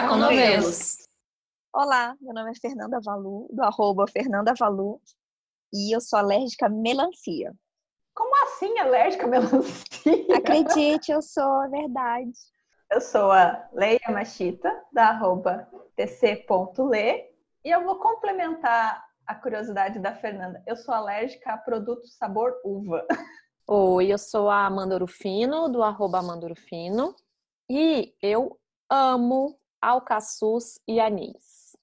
Chá com Novelos. Olá, meu nome é Fernanda Valu, do arroba Fernanda Valu, e eu sou alérgica à melancia. Como assim alérgica à melancia? Acredite, eu sou, é verdade. Eu sou a Leia Machita, da arroba tc.le, e eu vou complementar a curiosidade da Fernanda. Eu sou alérgica a produtos sabor uva. Oi, eu sou a Amanda Urufino, do arroba Amanda Urufino, e eu amo alcaçuz e anis.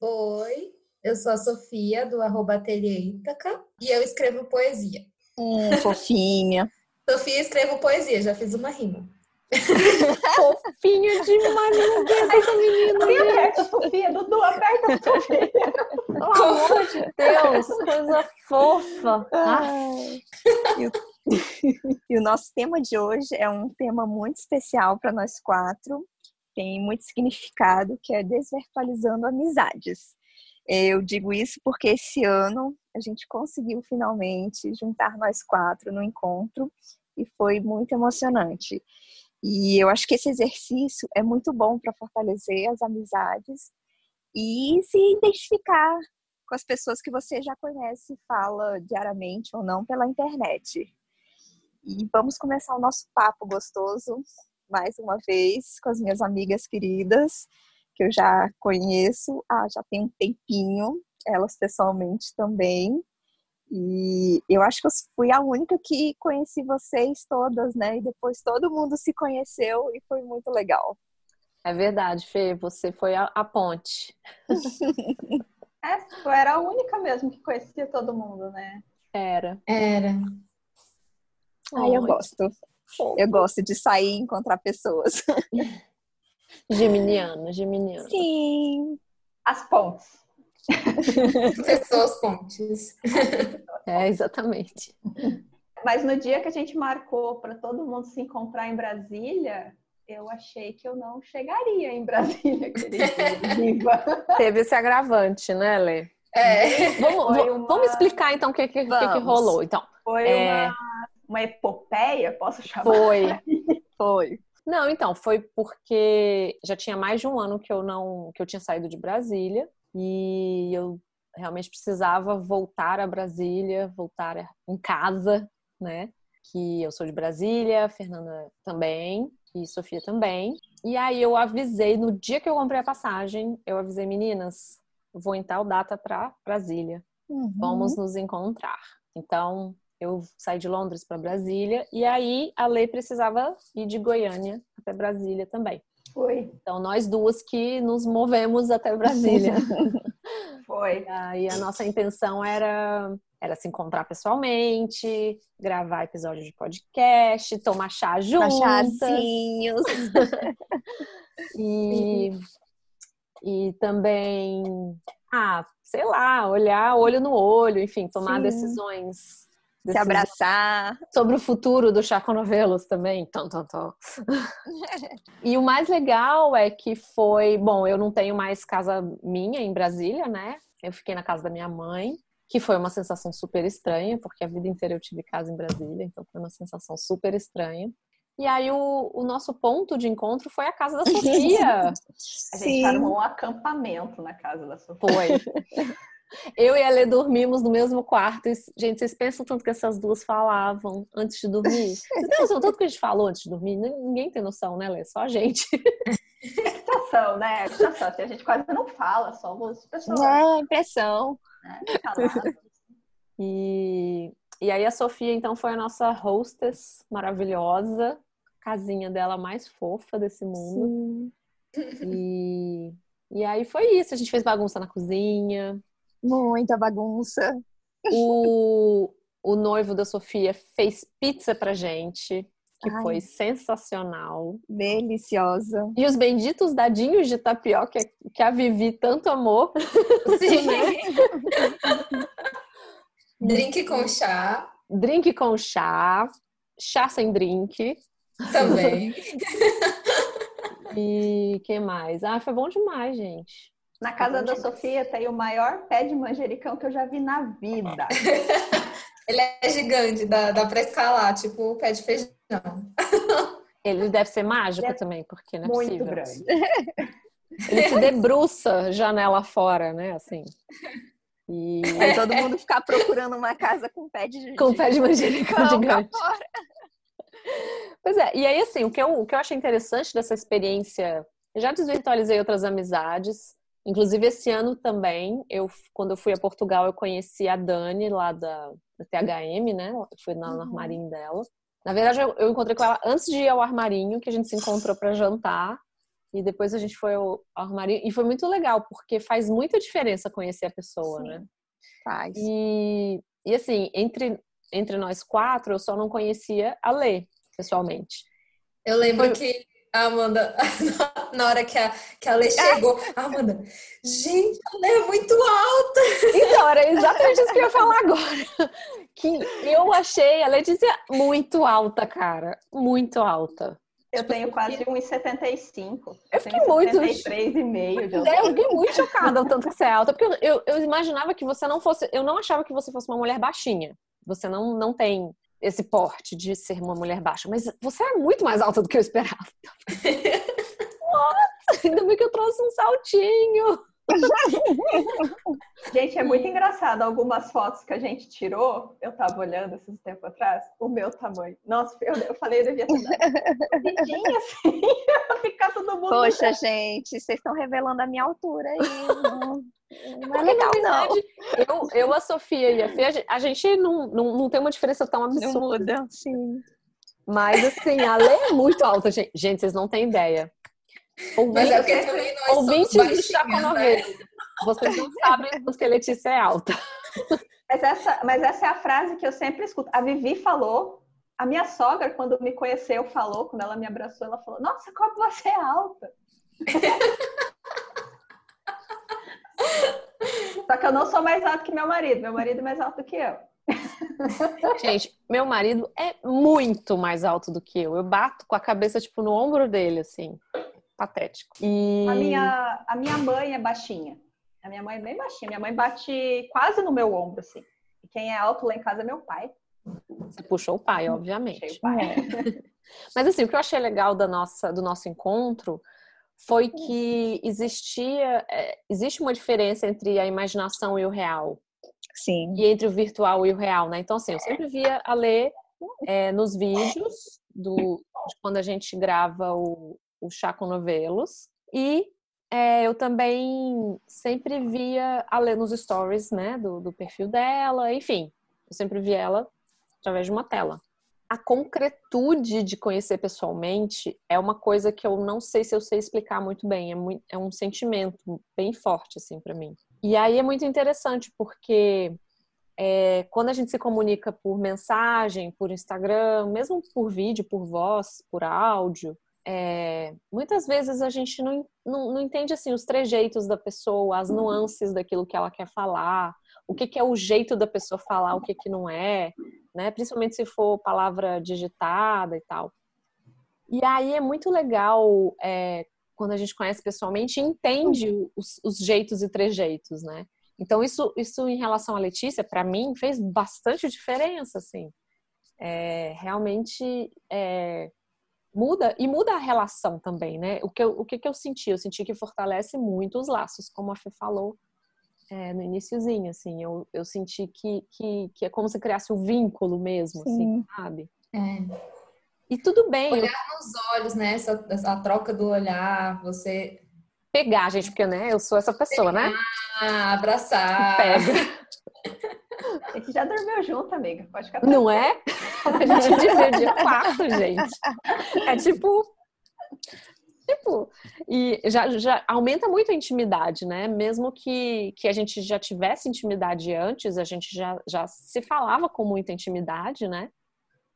Oi, eu sou a Sofia, do arroba Ateliê Ítaca, e eu escrevo poesia. Hum, fofinha. Sofia, escrevo poesia, já fiz uma rima. Fofinha demais, meu Deus, essa menina. Aperta a Sofia? Dudu, aperta a Sofia. Pelo amor de Deus, coisa fofa. E o, e o nosso tema de hoje é um tema muito especial para nós quatro. Tem muito significado, que é desvirtualizando amizades. Eu digo isso porque esse ano a gente conseguiu finalmente juntar nós quatro no encontro e foi muito emocionante. E eu acho que esse exercício é muito bom para fortalecer as amizades e se identificar com as pessoas que você já conhece fala diariamente ou não pela internet. E vamos começar o nosso papo gostoso mais uma vez com as minhas amigas queridas, que eu já conheço, ah, já tem um tempinho, elas pessoalmente também. E eu acho que eu fui a única que conheci vocês todas, né? E depois todo mundo se conheceu e foi muito legal. É verdade, Fê, você foi a, a ponte. é, eu era a única mesmo que conhecia todo mundo, né? Era. Era. Ai, eu gosto. Eu gosto de sair e encontrar pessoas. Geminiana, geminiana. Sim. As pontes. Pessoas pontes. É, exatamente. Mas no dia que a gente marcou para todo mundo se encontrar em Brasília, eu achei que eu não chegaria em Brasília, querida. Teve esse agravante, né, Lê? É. Vamos, uma... vamos explicar então o que, que, que, que rolou. Então, foi é... uma, uma epopeia, posso chamar? Foi. foi. Não, então, foi porque já tinha mais de um ano que eu não que eu tinha saído de Brasília e eu realmente precisava voltar a Brasília, voltar em casa, né? Que eu sou de Brasília, Fernanda também e Sofia também. E aí eu avisei no dia que eu comprei a passagem, eu avisei meninas, vou em tal data para Brasília. Uhum. Vamos nos encontrar. Então, eu saí de Londres para Brasília e aí a lei precisava ir de Goiânia até Brasília também. Foi. Então, nós duas que nos movemos até Brasília. Foi. E aí, a nossa intenção era, era se encontrar pessoalmente, gravar episódio de podcast, tomar chá juntos. Chazinhos. e, e também, ah, sei lá, olhar olho no olho, enfim, tomar Sim. decisões se abraçar. Sobre o futuro do Chaco Novelos também. Tom, tom, tom. e o mais legal é que foi. Bom, eu não tenho mais casa minha em Brasília, né? Eu fiquei na casa da minha mãe, que foi uma sensação super estranha, porque a vida inteira eu tive casa em Brasília, então foi uma sensação super estranha. E aí o, o nosso ponto de encontro foi a casa da Sofia. a gente Sim. armou um acampamento na casa da Sofia. Foi. Eu e a Lê dormimos no mesmo quarto. E, gente, vocês pensam tanto que essas duas falavam antes de dormir? Vocês noção tanto que a gente falou antes de dormir? Ninguém tem noção, né, Lê? Só a gente. Excitação, né? Excitação. Assim, a gente quase não fala, somos pessoas. É, impressão. É, e, e aí a Sofia, então, foi a nossa hostess maravilhosa. Casinha dela mais fofa desse mundo. Sim. E, e aí foi isso. A gente fez bagunça na cozinha. Muita bagunça. O, o noivo da Sofia fez pizza pra gente, que Ai. foi sensacional. Deliciosa. E os benditos dadinhos de tapioca que a Vivi tanto amou. Sim. drink com chá. Drink com chá. Chá sem drink. Também. e que mais? Ah, foi bom demais, gente. Na casa da Sofia tem o maior pé de manjericão que eu já vi na vida. Ele é gigante, dá, dá pra escalar, tipo o pé de feijão. Ele deve ser mágico é também, porque não é muito possível. grande. Ele se debruça janela fora, né? Assim. E Aí todo mundo ficar procurando uma casa com pé de com pé de manjericão gigante. Pois é, e aí assim, o que, eu, o que eu achei interessante dessa experiência, eu já desvirtualizei outras amizades, inclusive esse ano também, eu quando eu fui a Portugal, eu conheci a Dani lá da, da THM, né? Eu fui no uhum. armarinho dela. Na verdade, eu, eu encontrei com ela antes de ir ao armarinho, que a gente se encontrou para jantar. E depois a gente foi ao armário. E foi muito legal, porque faz muita diferença conhecer a pessoa, Sim, né? Faz. E, e assim, entre, entre nós quatro, eu só não conhecia a Lê, pessoalmente. Eu lembro foi... que a Amanda, na hora que a, que a Lê chegou, a Amanda, gente, a Lê é muito alta. Então, era exatamente isso que eu ia falar agora. Que eu achei a Letícia muito alta, cara. Muito alta. Eu tipo, tenho quase 1,75. Eu fiquei muito. 73,5 de altura. Eu fiquei muito chocada o tanto que você é alta, porque eu, eu, imaginava que você não fosse. Eu não achava que você fosse uma mulher baixinha. Você não, não tem esse porte de ser uma mulher baixa, mas você é muito mais alta do que eu esperava. Nossa, ainda bem que eu trouxe um saltinho. gente, é muito engraçado. Algumas fotos que a gente tirou, eu tava olhando esses tempos atrás, o meu tamanho. Nossa, eu, eu falei, eu devia ter assim, ficar todo mundo. Poxa, gente, vocês estão revelando a minha altura aí. Não, é legal, não. Eu, eu, a Sofia e a Fê, a gente não, não, não tem uma diferença tão absurda. Não muda, sim. Mas, assim, a Lê é muito alta, gente. Gente, vocês não têm ideia. Ouvintes, Mas é porque também nós ouvintes né? Vocês não sabem que a Letícia é alta. Mas essa, mas essa é a frase que eu sempre escuto. A Vivi falou, a minha sogra, quando me conheceu, falou, quando ela me abraçou, ela falou: Nossa, como você é alta! Só que eu não sou mais alto que meu marido. Meu marido é mais alto que eu. Gente, meu marido é muito mais alto do que eu. Eu bato com a cabeça, tipo, no ombro dele, assim patético. E... A, minha, a minha mãe é baixinha. A minha mãe é bem baixinha. Minha mãe bate quase no meu ombro, assim. E quem é alto lá em casa é meu pai. Você puxou o pai, obviamente. O pai. É. Mas assim, o que eu achei legal da nossa, do nosso encontro foi que existia, é, existe uma diferença entre a imaginação e o real. Sim. E entre o virtual e o real, né? Então, assim, eu sempre via a ler é, nos vídeos do, quando a gente grava o, o Chá com Novelos. E é, eu também sempre via a ler nos stories, né, do, do perfil dela, enfim, eu sempre via ela através de uma tela. A concretude de conhecer pessoalmente é uma coisa que eu não sei se eu sei explicar muito bem, é, muito, é um sentimento bem forte, assim, para mim. E aí é muito interessante, porque é, quando a gente se comunica por mensagem, por Instagram, mesmo por vídeo, por voz, por áudio, é, muitas vezes a gente não, não, não, entende assim os trejeitos da pessoa, as nuances daquilo que ela quer falar, o que, que é o jeito da pessoa falar, o que, que não é, né? Principalmente se for palavra digitada e tal. E aí é muito legal é, quando a gente conhece pessoalmente e entende os, os, jeitos e trejeitos, né? Então isso, isso em relação à Letícia, para mim fez bastante diferença, assim. É, realmente é, muda e muda a relação também, né? O que eu, o que, que eu senti? Eu senti que fortalece muito os laços, como a Fê falou é, no iníciozinho, assim. Eu, eu senti que, que, que é como se criasse um vínculo mesmo, assim, Sim. assim, sabe? É. E tudo bem. Olhar eu... nos olhos, né? Essa, essa troca do olhar, você... Pegar, gente, porque, né? Eu sou essa pessoa, Pegar, né? Abraçar. Pega. A gente já dormiu junto, amiga. Pode ficar Não é? A gente divide quarto, gente. É tipo. Tipo, e já, já aumenta muito a intimidade, né? Mesmo que, que a gente já tivesse intimidade antes, a gente já, já se falava com muita intimidade, né?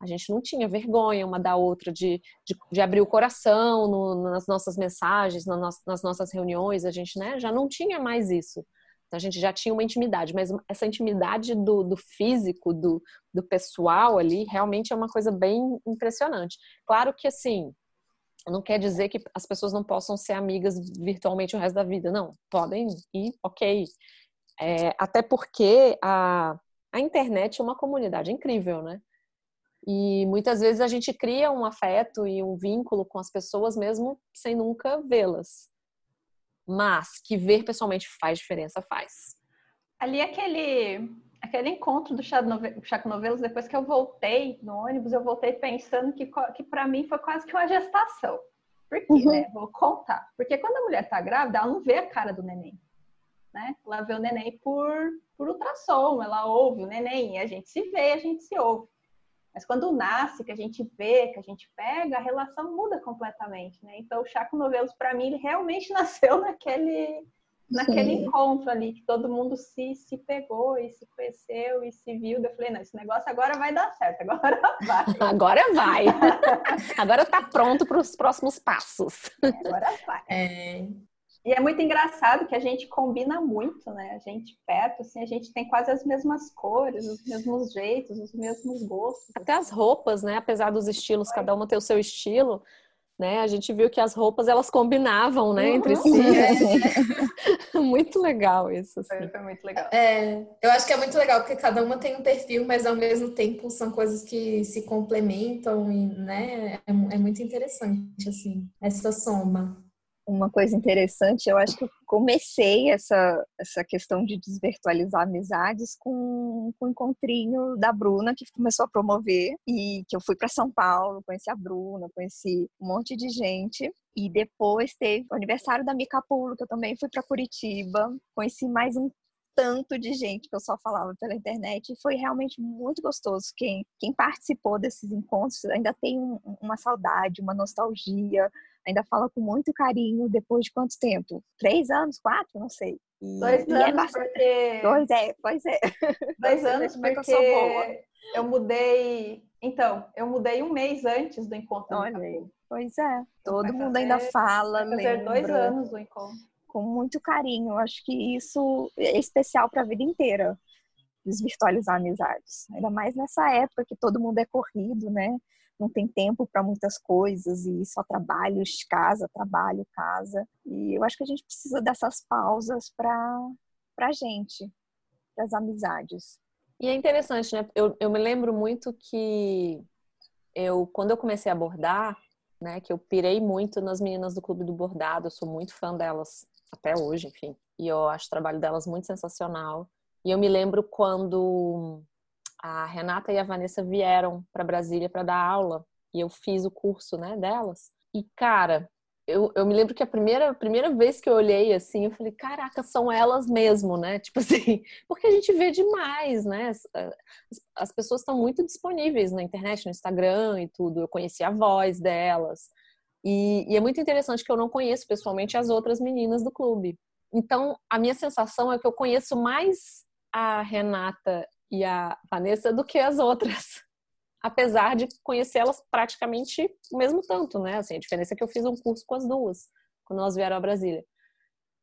A gente não tinha vergonha uma da outra de, de, de abrir o coração no, nas nossas mensagens, no, nas nossas reuniões, a gente né, já não tinha mais isso. Então a gente já tinha uma intimidade, mas essa intimidade do, do físico, do, do pessoal ali, realmente é uma coisa bem impressionante. Claro que assim, não quer dizer que as pessoas não possam ser amigas virtualmente o resto da vida. Não, podem ir, ok. É, até porque a, a internet é uma comunidade incrível, né? E muitas vezes a gente cria um afeto e um vínculo com as pessoas mesmo sem nunca vê-las. mas que ver pessoalmente faz diferença, faz. Ali aquele aquele encontro do Chaco Novelos, depois que eu voltei no ônibus, eu voltei pensando que, que para mim foi quase que uma gestação. Por quê, uhum. né? Vou contar. Porque quando a mulher tá grávida, ela não vê a cara do neném. Né? Ela vê o neném por, por ultrassom, ela ouve o neném, e a gente se vê, a gente se ouve. Mas quando nasce, que a gente vê, que a gente pega, a relação muda completamente, né? Então, o Chaco Novelos, para mim, ele realmente nasceu naquele, naquele Sim. encontro ali, que todo mundo se, se pegou e se conheceu e se viu. Eu falei, não, esse negócio agora vai dar certo, agora vai. Agora vai. agora tá pronto para os próximos passos. É, agora vai. É... E é muito engraçado que a gente combina muito, né? A gente perto, assim, a gente tem quase as mesmas cores, os mesmos jeitos, os mesmos gostos. Até as roupas, né? Apesar dos estilos, cada uma ter o seu estilo, né? A gente viu que as roupas elas combinavam, né, uhum. entre si. É. muito legal isso. Assim. Foi, foi, muito legal. É, eu acho que é muito legal porque cada uma tem um perfil, mas ao mesmo tempo são coisas que se complementam e, né? É, é muito interessante assim essa soma uma coisa interessante, eu acho que eu comecei essa, essa questão de desvirtualizar amizades com, com o encontrinho da Bruna, que começou a promover, e que eu fui para São Paulo, conheci a Bruna, conheci um monte de gente. E depois teve o aniversário da Mica Pulo, que eu também fui para Curitiba, conheci mais um tanto de gente que eu só falava pela internet e foi realmente muito gostoso. Quem, quem participou desses encontros ainda tem um, uma saudade, uma nostalgia, ainda fala com muito carinho depois de quanto tempo? Três anos? Quatro? Não sei. E, Dois anos, é bastante... porque... Dois, é, pois é. Dois anos, porque eu, sou boa. eu mudei... Então, eu mudei um mês antes do encontro. Olha aí. Pois é. Todo mundo fazer, ainda fala, vai fazer lembra. dois anos do encontro. Com muito carinho. Eu acho que isso é especial para a vida inteira. Desvirtualizar amizades. Ainda mais nessa época que todo mundo é corrido, né? Não tem tempo para muitas coisas e só trabalho, casa, trabalho, casa. E eu acho que a gente precisa dessas pausas para a gente, para as amizades. E é interessante, né? Eu, eu me lembro muito que eu, quando eu comecei a bordar, né, que eu pirei muito nas meninas do Clube do Bordado, eu sou muito fã delas até hoje, enfim. E eu acho o trabalho delas muito sensacional. E eu me lembro quando a Renata e a Vanessa vieram para Brasília para dar aula e eu fiz o curso, né, delas. E cara, eu, eu me lembro que a primeira, primeira vez que eu olhei assim, eu falei, caraca, são elas mesmo, né? Tipo assim, porque a gente vê demais, né? As, as pessoas estão muito disponíveis na internet, no Instagram e tudo. Eu conheci a voz delas. E, e é muito interessante que eu não conheço pessoalmente as outras meninas do clube. Então, a minha sensação é que eu conheço mais a Renata e a Vanessa do que as outras. Apesar de conhecê-las praticamente o mesmo tanto, né? Assim, a diferença é que eu fiz um curso com as duas, quando elas vieram a Brasília.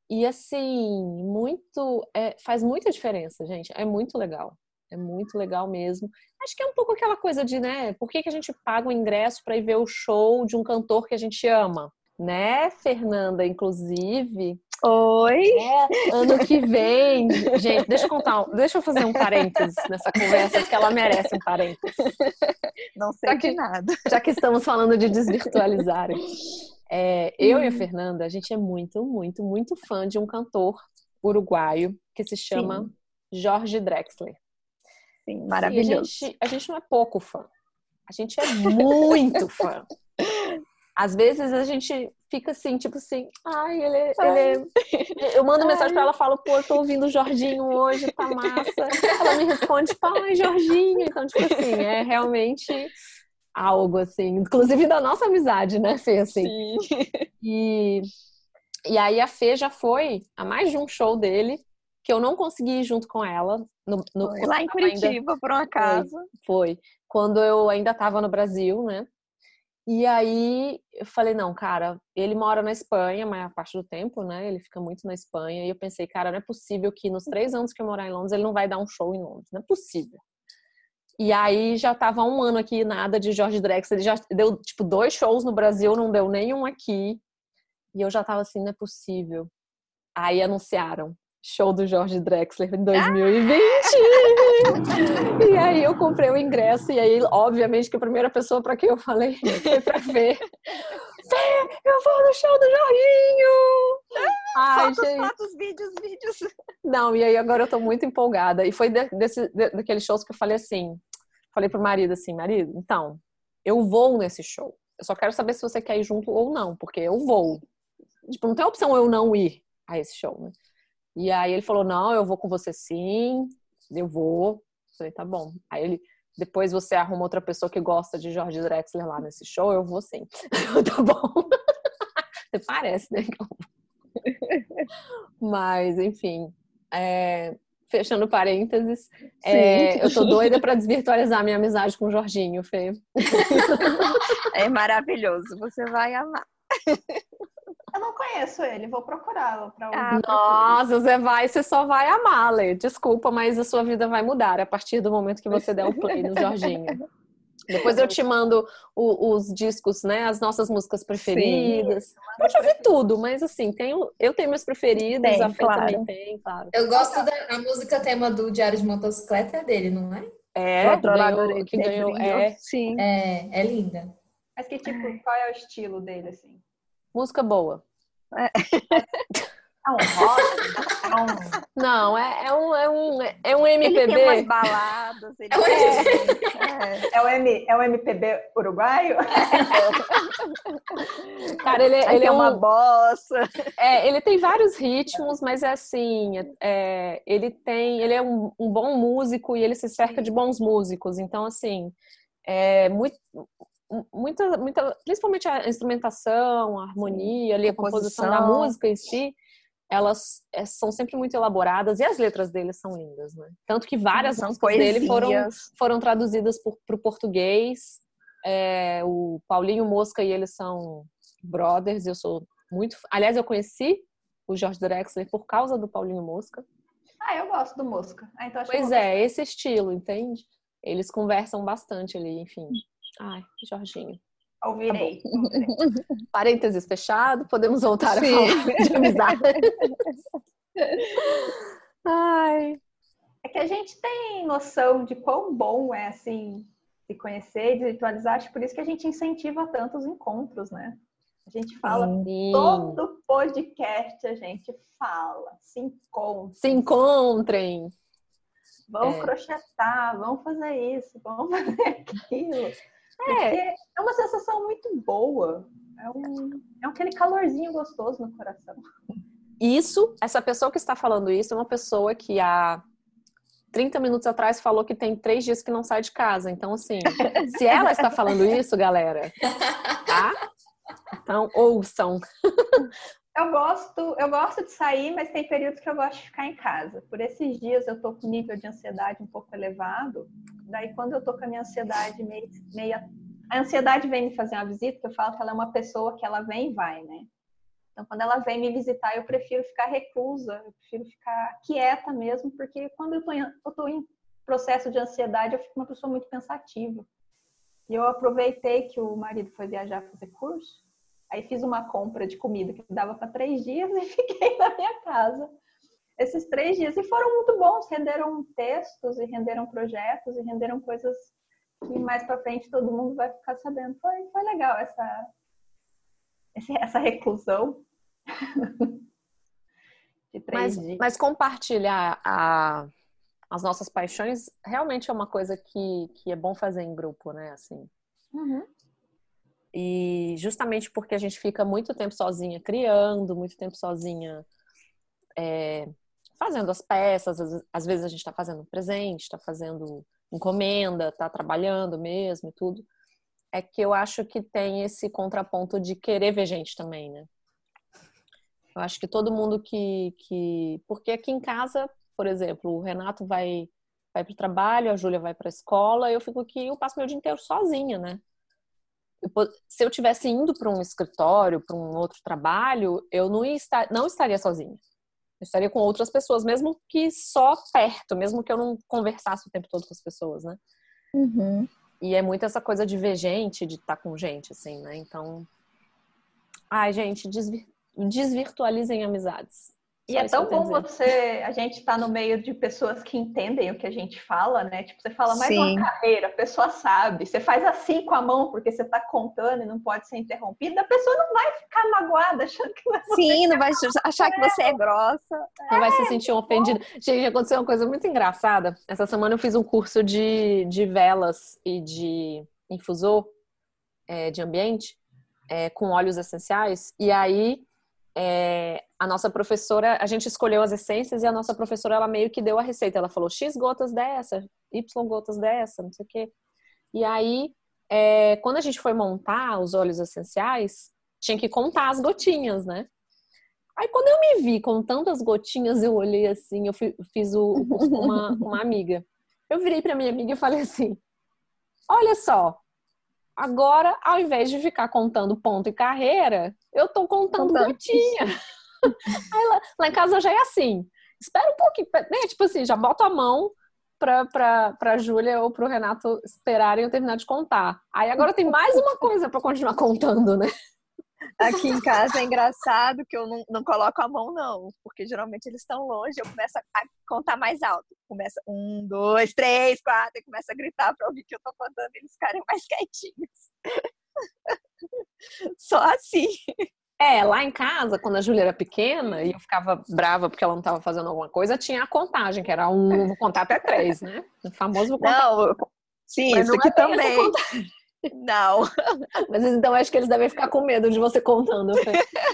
E assim, muito. É, faz muita diferença, gente. É muito legal. É muito legal mesmo. Acho que é um pouco aquela coisa de, né? Por que, que a gente paga o ingresso para ir ver o show de um cantor que a gente ama? Né, Fernanda? Inclusive, Oi. É, ano que vem. Gente, deixa eu contar, deixa eu fazer um parênteses nessa conversa, que ela merece um parênteses. Não sei já que, de nada. Já que estamos falando de desvirtualizar. É, eu hum. e a Fernanda, a gente é muito, muito, muito fã de um cantor uruguaio que se chama Sim. Jorge Drexler. Sim, maravilhoso. A gente, a gente não é pouco fã. A gente é muito fã. Às vezes a gente fica assim, tipo assim, ai, ele, é, ele é... Eu mando ai. mensagem pra ela, falo, pô, eu tô ouvindo o Jorginho hoje, tá massa. Ela me responde, tipo, ai, Jorginho. Então, tipo assim, é realmente algo, assim, inclusive da nossa amizade, né, Fê, assim. Sim. E, e aí a Fê já foi a mais de um show dele, que eu não consegui ir junto com ela. No, no lá em Curitiba, ainda... por um acaso. Foi, foi. Quando eu ainda estava no Brasil, né? E aí eu falei, não, cara, ele mora na Espanha, a maior parte do tempo, né? Ele fica muito na Espanha. E eu pensei, cara, não é possível que nos três anos que eu morar em Londres, ele não vai dar um show em Londres. Não é possível. E aí já tava um ano aqui, nada de George Drexler. Ele já deu, tipo, dois shows no Brasil, não deu nenhum aqui. E eu já tava assim, não é possível. Aí anunciaram show do Jorge Drexler em 2020. Ah! e aí eu comprei o ingresso e aí, obviamente, que a primeira pessoa para quem eu falei foi para ver. Fê, eu vou no show do Jorginho! Ai, fotos, gente. fotos, vídeos, vídeos. Não, e aí agora eu tô muito empolgada. E foi de, desse, de, daqueles shows que eu falei assim, falei pro marido assim, marido, então, eu vou nesse show. Eu só quero saber se você quer ir junto ou não, porque eu vou. Tipo, não tem opção eu não ir a esse show, né? E aí ele falou, não, eu vou com você sim, eu vou. Eu falei, tá bom. Aí ele, depois você arruma outra pessoa que gosta de Jorge Drexler lá nesse show, eu vou sim. Tá bom. Você parece, né? Mas, enfim. é, Fechando parênteses, é, eu tô doida pra desvirtualizar minha amizade com o Jorginho, Fê. É maravilhoso, você vai amar. Eu não conheço ele, vou procurá-lo para ouvir. Ah, Nossa, você vai, você só vai amar, Lê. Desculpa, mas a sua vida vai mudar a partir do momento que você der o play no Jorginho. Depois eu te mando o- os discos, né? As nossas músicas preferidas. Eu já vi tudo, mas assim, tenho, eu tenho meus preferidos, Tem, a Fê claro. também tem, claro. Eu gosto da a música tema do Diário de Motocicleta é dele, não é? É, ganhou- que ganhou, é, Sim. É, é linda. Mas que tipo, qual é o estilo dele, assim? Música boa. É um rock? É. Não, é, é um, é um, é um Ele tem umas MPB. baladas. Ele É um é, É o, M... é o MPB uruguaio? Cara, ele, Aí ele tem é uma um, bossa. É, ele tem vários ritmos, mas é assim, é, ele tem, ele é um, um bom músico e ele se cerca de bons músicos. Então, assim, é muito, muita, muita, principalmente a instrumentação, a harmonia, ali, a composição da Composição. música em si, elas é, são sempre muito elaboradas e as letras dele são lindas, né? Tanto que várias São músicas dele foram poesias. foram traduzidas para o português. É, o Paulinho Mosca e eles são brothers. Eu sou muito. Aliás, eu conheci o Jorge Drexler por causa do Paulinho Mosca. Ah, eu gosto do Mosca. Ah, então acho que eu Pois é, esse estilo, entende? Eles conversam bastante ali, enfim. Ai, Jorginho. Ouvirei. Parênteses fechado, podemos voltar Sim. a falar de amizade. Ai. É que a gente tem noção de quão bom é, assim, se conhecer, de atualizar. Acho por isso que a gente incentiva tanto os encontros, né? A gente fala Sim. todo podcast, a gente fala, se encontra, Se encontrem. vamos É. crochetar, vamos fazer isso, vamos fazer aquilo. É, Porque é uma sensação muito boa. É, um, é aquele calorzinho gostoso no coração. isso, essa pessoa que está falando isso é uma pessoa que há 30 minutos atrás falou que tem três dias que não sai de casa. Então, assim, se ela está falando isso, galera, tá? Então, ouçam. Eu gosto, eu gosto de sair, mas tem períodos que eu gosto de ficar em casa. Por esses dias eu tô com nível de ansiedade um pouco elevado. Daí quando eu tô com a minha ansiedade meio, meia a ansiedade vem me fazer uma visita, que eu falo que ela é uma pessoa que ela vem e vai, né? Então quando ela vem me visitar, eu prefiro ficar reclusa, eu prefiro ficar quieta mesmo, porque quando eu tô em, eu tô em processo de ansiedade, eu fico uma pessoa muito pensativa. E eu aproveitei que o marido foi viajar fazer curso, Aí fiz uma compra de comida que dava para três dias e fiquei na minha casa esses três dias. E foram muito bons, renderam textos e renderam projetos e renderam coisas que mais para frente todo mundo vai ficar sabendo. Foi, foi legal essa, essa reclusão de três Mas, dias. mas compartilhar a- as nossas paixões realmente é uma coisa que, que é bom fazer em grupo, né? Assim. Uhum. E justamente porque a gente fica muito tempo sozinha criando, muito tempo sozinha é, fazendo as peças, às, vezes a gente está fazendo presente, está fazendo encomenda, está trabalhando mesmo e tudo. É que eu acho que tem esse contraponto de querer ver gente também, né? Eu acho que todo mundo que. que... Porque aqui em casa, por exemplo, o Renato vai, vai para o trabalho, a Júlia vai para a escola, eu fico aqui, eu passo meu dia inteiro sozinha, né? Eu se eu tivesse indo para um escritório, para um outro trabalho, eu não, estar, não estaria sozinha. Eu estaria com outras pessoas, mesmo que só perto, mesmo que eu não conversasse o tempo todo com as pessoas, né? Uhum. E é muito essa coisa de ver gente, de estar com gente, assim, né? Então. Ai, gente, desvir- desvirtualizem amizades. E é tão bom você, a gente estar tá no meio de pessoas que entendem o que a gente fala, né? Tipo, você fala mais Sim. uma carreira, a pessoa sabe. Você faz assim com a mão porque você está contando e não pode ser interrompida, a pessoa não vai ficar magoada achando que você Sim, não vai achar que você é grossa. Não é, vai se sentir ofendida. Gente, aconteceu uma coisa muito engraçada. Essa semana eu fiz um curso de, de velas e de infusor é, de ambiente é, com óleos essenciais. E aí é, a nossa professora, a gente escolheu as essências e a nossa professora, ela meio que deu a receita. Ela falou X gotas dessa, Y gotas dessa, não sei o quê. E aí, é, quando a gente foi montar os óleos essenciais, tinha que contar as gotinhas, né? Aí, quando eu me vi contando as gotinhas, eu olhei assim, eu fiz o, com uma, uma amiga. Eu virei para minha amiga e falei assim: Olha só, agora, ao invés de ficar contando ponto e carreira, eu tô contando, contando. gotinha. Aí lá, lá, em casa já é assim. Espera um pouquinho, né? Tipo assim, já bota a mão pra, pra, pra Júlia ou pro Renato esperarem eu terminar de contar. Aí agora tem mais uma coisa para continuar contando, né? Aqui em casa é engraçado que eu não, não coloco a mão, não, porque geralmente eles estão longe, eu começo a contar mais alto. Começa um, dois, três, quatro, e começa a gritar para ouvir que eu tô contando e eles ficarem mais quietinhos. Só assim. É, lá em casa, quando a Júlia era pequena e eu ficava brava porque ela não estava fazendo alguma coisa, tinha a contagem, que era um, vou contar até três, né? O famoso vou contar. Não, sim, Mas isso aqui é também. Não. Mas então acho que eles devem ficar com medo de você contando.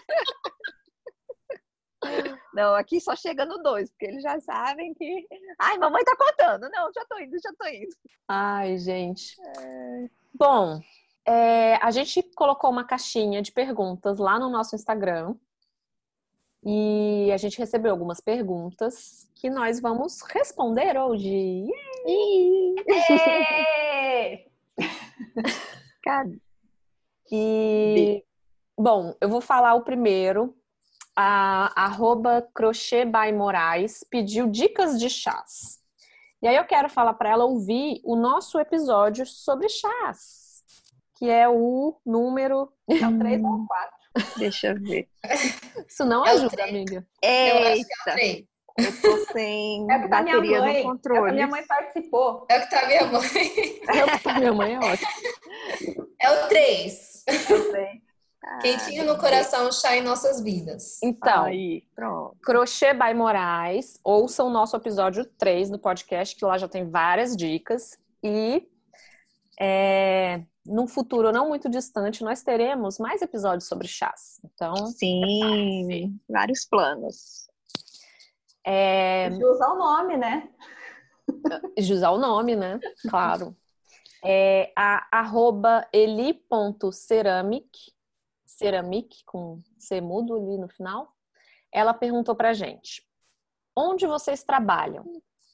Não, aqui só chega no dois, porque eles já sabem que. Ai, mamãe tá contando. Não, já tô indo, já tô indo. Ai, gente. É... Bom, é, a gente colocou uma caixinha de perguntas lá no nosso Instagram. E a gente recebeu algumas perguntas que nós vamos responder hoje. Cara. E bom, eu vou falar o primeiro. A arroba crochê by Moraes pediu dicas de chás. E aí eu quero falar para ela ouvir o nosso episódio sobre chás, que é o número. É o 3 ou 4. Deixa eu ver. Isso não é ajuda, amiga. Eita. Eu eu tô sem é tá bateria no controle. É que minha mãe participou. É o que tá minha mãe. É o que tá minha mãe, é ótimo. É o 3. Quentinho no coração, chá em nossas vidas. Então, Aí, pronto. Crochê by Moraes. Ouçam o nosso episódio 3 no podcast, que lá já tem várias dicas. E é, num futuro não muito distante, nós teremos mais episódios sobre chás. Então, sim, vários planos. É... De usar o nome, né? De usar o nome, né? Claro. É a arroba eli.ceramic, ceramic com C mudo ali no final. Ela perguntou pra gente: onde vocês trabalham?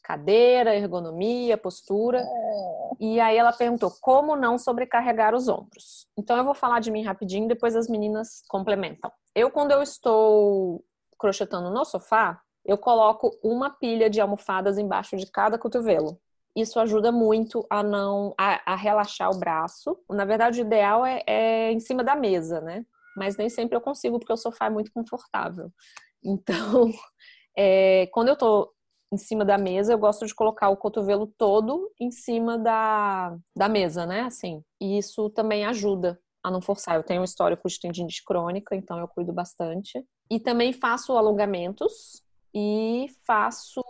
Cadeira, ergonomia, postura. É. E aí ela perguntou como não sobrecarregar os ombros. Então eu vou falar de mim rapidinho, depois as meninas complementam. Eu, quando eu estou crochetando no sofá, eu coloco uma pilha de almofadas embaixo de cada cotovelo. Isso ajuda muito a não a, a relaxar o braço. Na verdade, o ideal é, é, em cima da mesa, né? Mas nem sempre eu consigo porque o sofá é muito confortável. Então, é, quando eu tô em cima da mesa, eu gosto de colocar o cotovelo todo em cima da, da mesa, né? Assim, e isso também ajuda a não forçar. Eu tenho um histórico de tendinite crônica, então eu cuido bastante. E também faço alongamentos e faço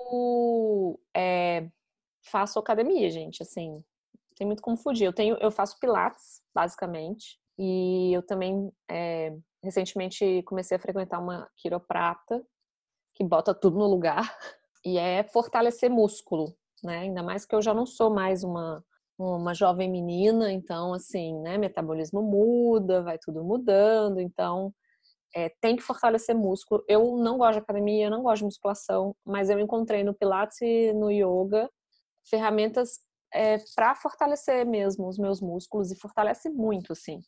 é, faço academia, gente, assim, tem muito como fugir. Eu tenho, eu faço pilates, basicamente, e eu também é, recentemente comecei a frequentar uma quiroprata que bota tudo no lugar e é fortalecer músculo, né? Ainda mais que eu já não sou mais uma uma jovem menina, então assim, né, metabolismo muda, vai tudo mudando, então é, tem que fortalecer músculo. Eu não gosto de academia, não gosto de musculação, mas eu encontrei no Pilates e no Yoga ferramentas é, para fortalecer mesmo os meus músculos e fortalece muito, assim.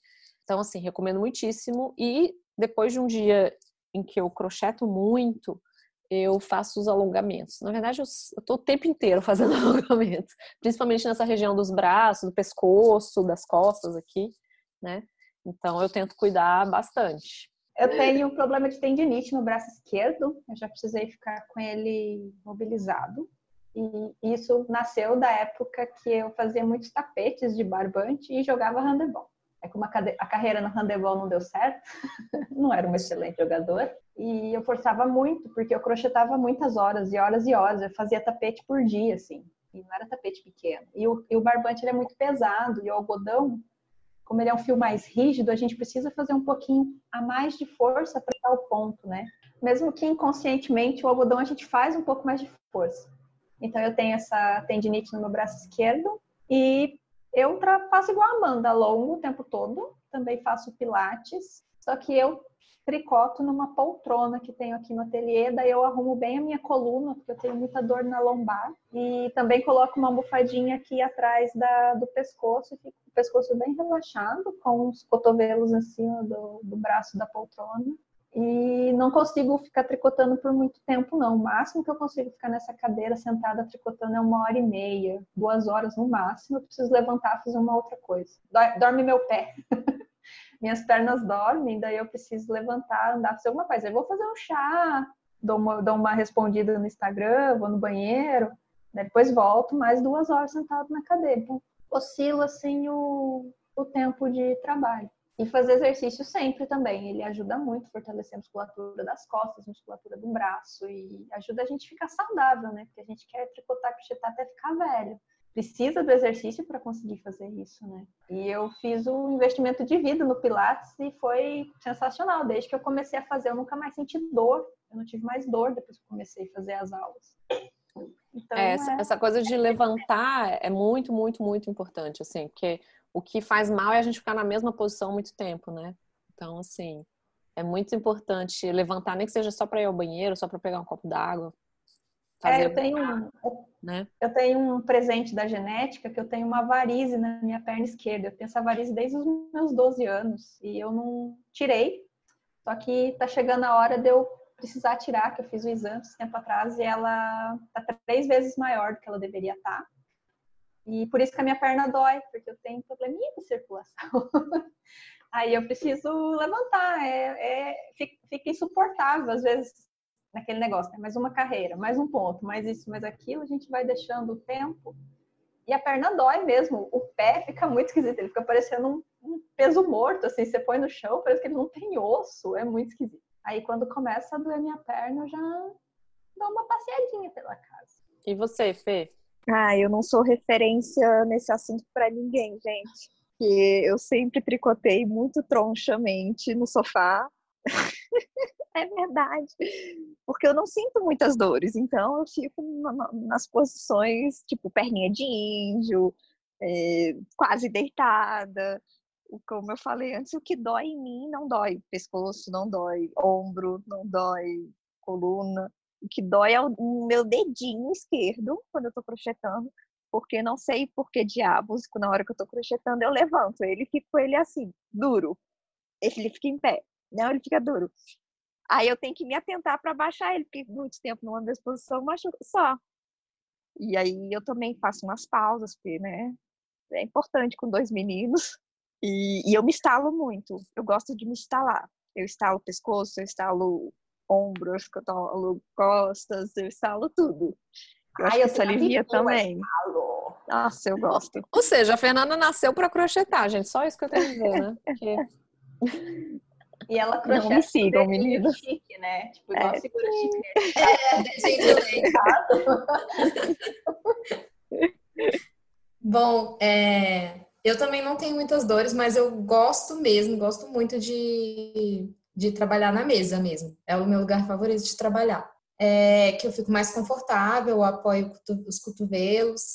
Então, assim, recomendo muitíssimo. E depois de um dia em que eu crocheto muito, eu faço os alongamentos. Na verdade, eu estou o tempo inteiro fazendo alongamentos, principalmente nessa região dos braços, do pescoço, das costas aqui, né? Então, eu tento cuidar bastante. Eu tenho um problema de tendinite no braço esquerdo. Eu já precisei ficar com ele mobilizado. E isso nasceu da época que eu fazia muitos tapetes de barbante e jogava handebol. É como a carreira no handebol não deu certo, não era uma excelente jogador. E eu forçava muito, porque eu crochetava muitas horas e horas e horas. Eu fazia tapete por dia, assim. E não era tapete pequeno. E o, e o barbante ele é muito pesado. E o algodão, como ele é um fio mais rígido, a gente precisa fazer um pouquinho a mais de força para o ponto, né? Mesmo que inconscientemente o algodão a gente faz um pouco mais de força. Então eu tenho essa tendinite no meu braço esquerdo e eu faço igual a Amanda, longo o tempo todo. Também faço pilates, só que eu tricoto numa poltrona que tenho aqui no ateliê, daí eu arrumo bem a minha coluna, porque eu tenho muita dor na lombar. E também coloco uma almofadinha aqui atrás da, do pescoço, e fico com o pescoço bem relaxado, com os cotovelos em cima do, do braço da poltrona. E não consigo ficar tricotando por muito tempo, não. O máximo que eu consigo ficar nessa cadeira sentada tricotando é uma hora e meia, duas horas no máximo. Eu preciso levantar fazer uma outra coisa. Dorme meu pé. Minhas pernas dormem, daí eu preciso levantar, andar, fazer alguma coisa. Eu vou fazer um chá, dou uma, dou uma respondida no Instagram, vou no banheiro, depois volto mais duas horas sentado na cadeira. Então, oscila assim o, o tempo de trabalho. E fazer exercício sempre também. Ele ajuda muito a fortalecer a musculatura das costas, a musculatura do braço e ajuda a gente a ficar saudável, né? Porque a gente quer tricotar, crochetar até ficar velho. Precisa do exercício para conseguir fazer isso, né? E eu fiz um investimento de vida no Pilates e foi sensacional. Desde que eu comecei a fazer, eu nunca mais senti dor. Eu não tive mais dor depois que comecei a fazer as aulas. Então, é, essa, é... essa coisa de levantar é muito, muito, muito importante, assim, porque o que faz mal é a gente ficar na mesma posição muito tempo, né? Então, assim, é muito importante levantar, nem que seja só para ir ao banheiro, só para pegar um copo d'água. É, eu tenho, né? eu tenho um presente da genética que eu tenho uma varize na minha perna esquerda. Eu tenho essa varize desde os meus 12 anos e eu não tirei. Só que tá chegando a hora de eu precisar tirar, que eu fiz o exame esse tempo atrás e ela tá três vezes maior do que ela deveria estar. Tá. E por isso que a minha perna dói, porque eu tenho probleminha de circulação. Aí eu preciso levantar, é, é, fica insuportável às vezes naquele negócio, né? mais uma carreira, mais um ponto, mais isso, mais aquilo, a gente vai deixando o tempo e a perna dói mesmo, o pé fica muito esquisito, ele fica parecendo um, um peso morto, assim, você põe no chão, parece que ele não tem osso, é muito esquisito. Aí quando começa a doer minha perna, eu já dou uma passeadinha pela casa. E você, Fê? Ah, eu não sou referência nesse assunto para ninguém, gente. Que eu sempre tricotei muito tronchamente no sofá. é verdade. Porque eu não sinto muitas dores, então eu fico nas posições, tipo, perninha de índio, é, quase deitada. Como eu falei antes, o que dói em mim não dói. Pescoço não dói, ombro não dói, coluna. O que dói é o meu dedinho esquerdo quando eu tô crochetando, porque não sei por que diabos, na hora que eu tô crochetando, eu levanto ele e fico ele assim, duro. Ele fica em pé, não, ele fica duro. Aí eu tenho que me atentar para baixar ele, porque muito tempo numa mesma posição machuca só. E aí eu também faço umas pausas, porque, né, é importante com dois meninos. E, e eu me estalo muito. Eu gosto de me estalar. Eu estalo o pescoço, eu estalo ombros, cotolo, costas, eu instalo tudo. Eu Ai, acho eu que isso alivia também. Nossa, eu gosto. Ou seja, a Fernanda nasceu para crochetar, gente. Só isso que eu tenho a dizer, né? Porque... E ela crocheta Não me sigam, menina. chique, né? Tipo, igual é. segura chique. É, Bom, é, eu também não tenho muitas dores, mas eu gosto mesmo, gosto muito de de trabalhar na mesa mesmo. É o meu lugar favorito de trabalhar. É que eu fico mais confortável, apoio os cotovelos.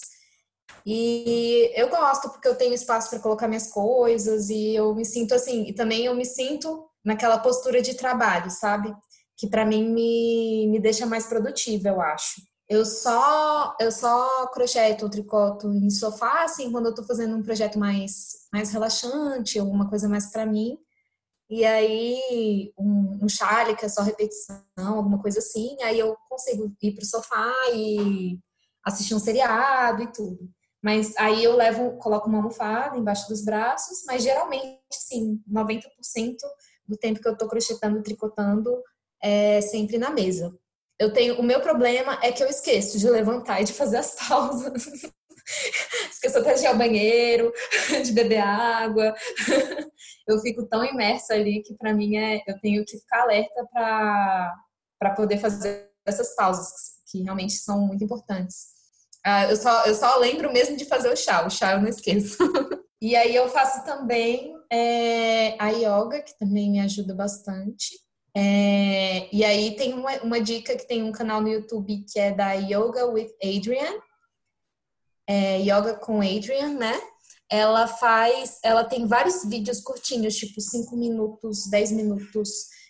E eu gosto porque eu tenho espaço para colocar minhas coisas e eu me sinto assim, e também eu me sinto naquela postura de trabalho, sabe? Que para mim me, me deixa mais produtiva, eu acho. Eu só eu só crocheto, tricoto em sofá assim quando eu tô fazendo um projeto mais mais relaxante, alguma coisa mais para mim. E aí, um, um chale, que é só repetição, alguma coisa assim, aí eu consigo ir pro sofá e assistir um seriado e tudo. Mas aí eu levo, coloco uma almofada embaixo dos braços, mas geralmente, sim, 90% do tempo que eu tô crochetando, tricotando, é sempre na mesa. Eu tenho, o meu problema é que eu esqueço de levantar e de fazer as pausas. Esqueço até de ir ao banheiro, de beber água. Eu fico tão imersa ali que para mim é, eu tenho que ficar alerta para poder fazer essas pausas que realmente são muito importantes. Ah, eu, só, eu só lembro mesmo de fazer o chá, o chá eu não esqueço. e aí eu faço também é, a yoga, que também me ajuda bastante. É, e aí tem uma, uma dica que tem um canal no YouTube que é da Yoga with Adrian, é, Yoga com Adrian, né? Ela faz, ela tem vários vídeos curtinhos, tipo 5 minutos, 10 minutos,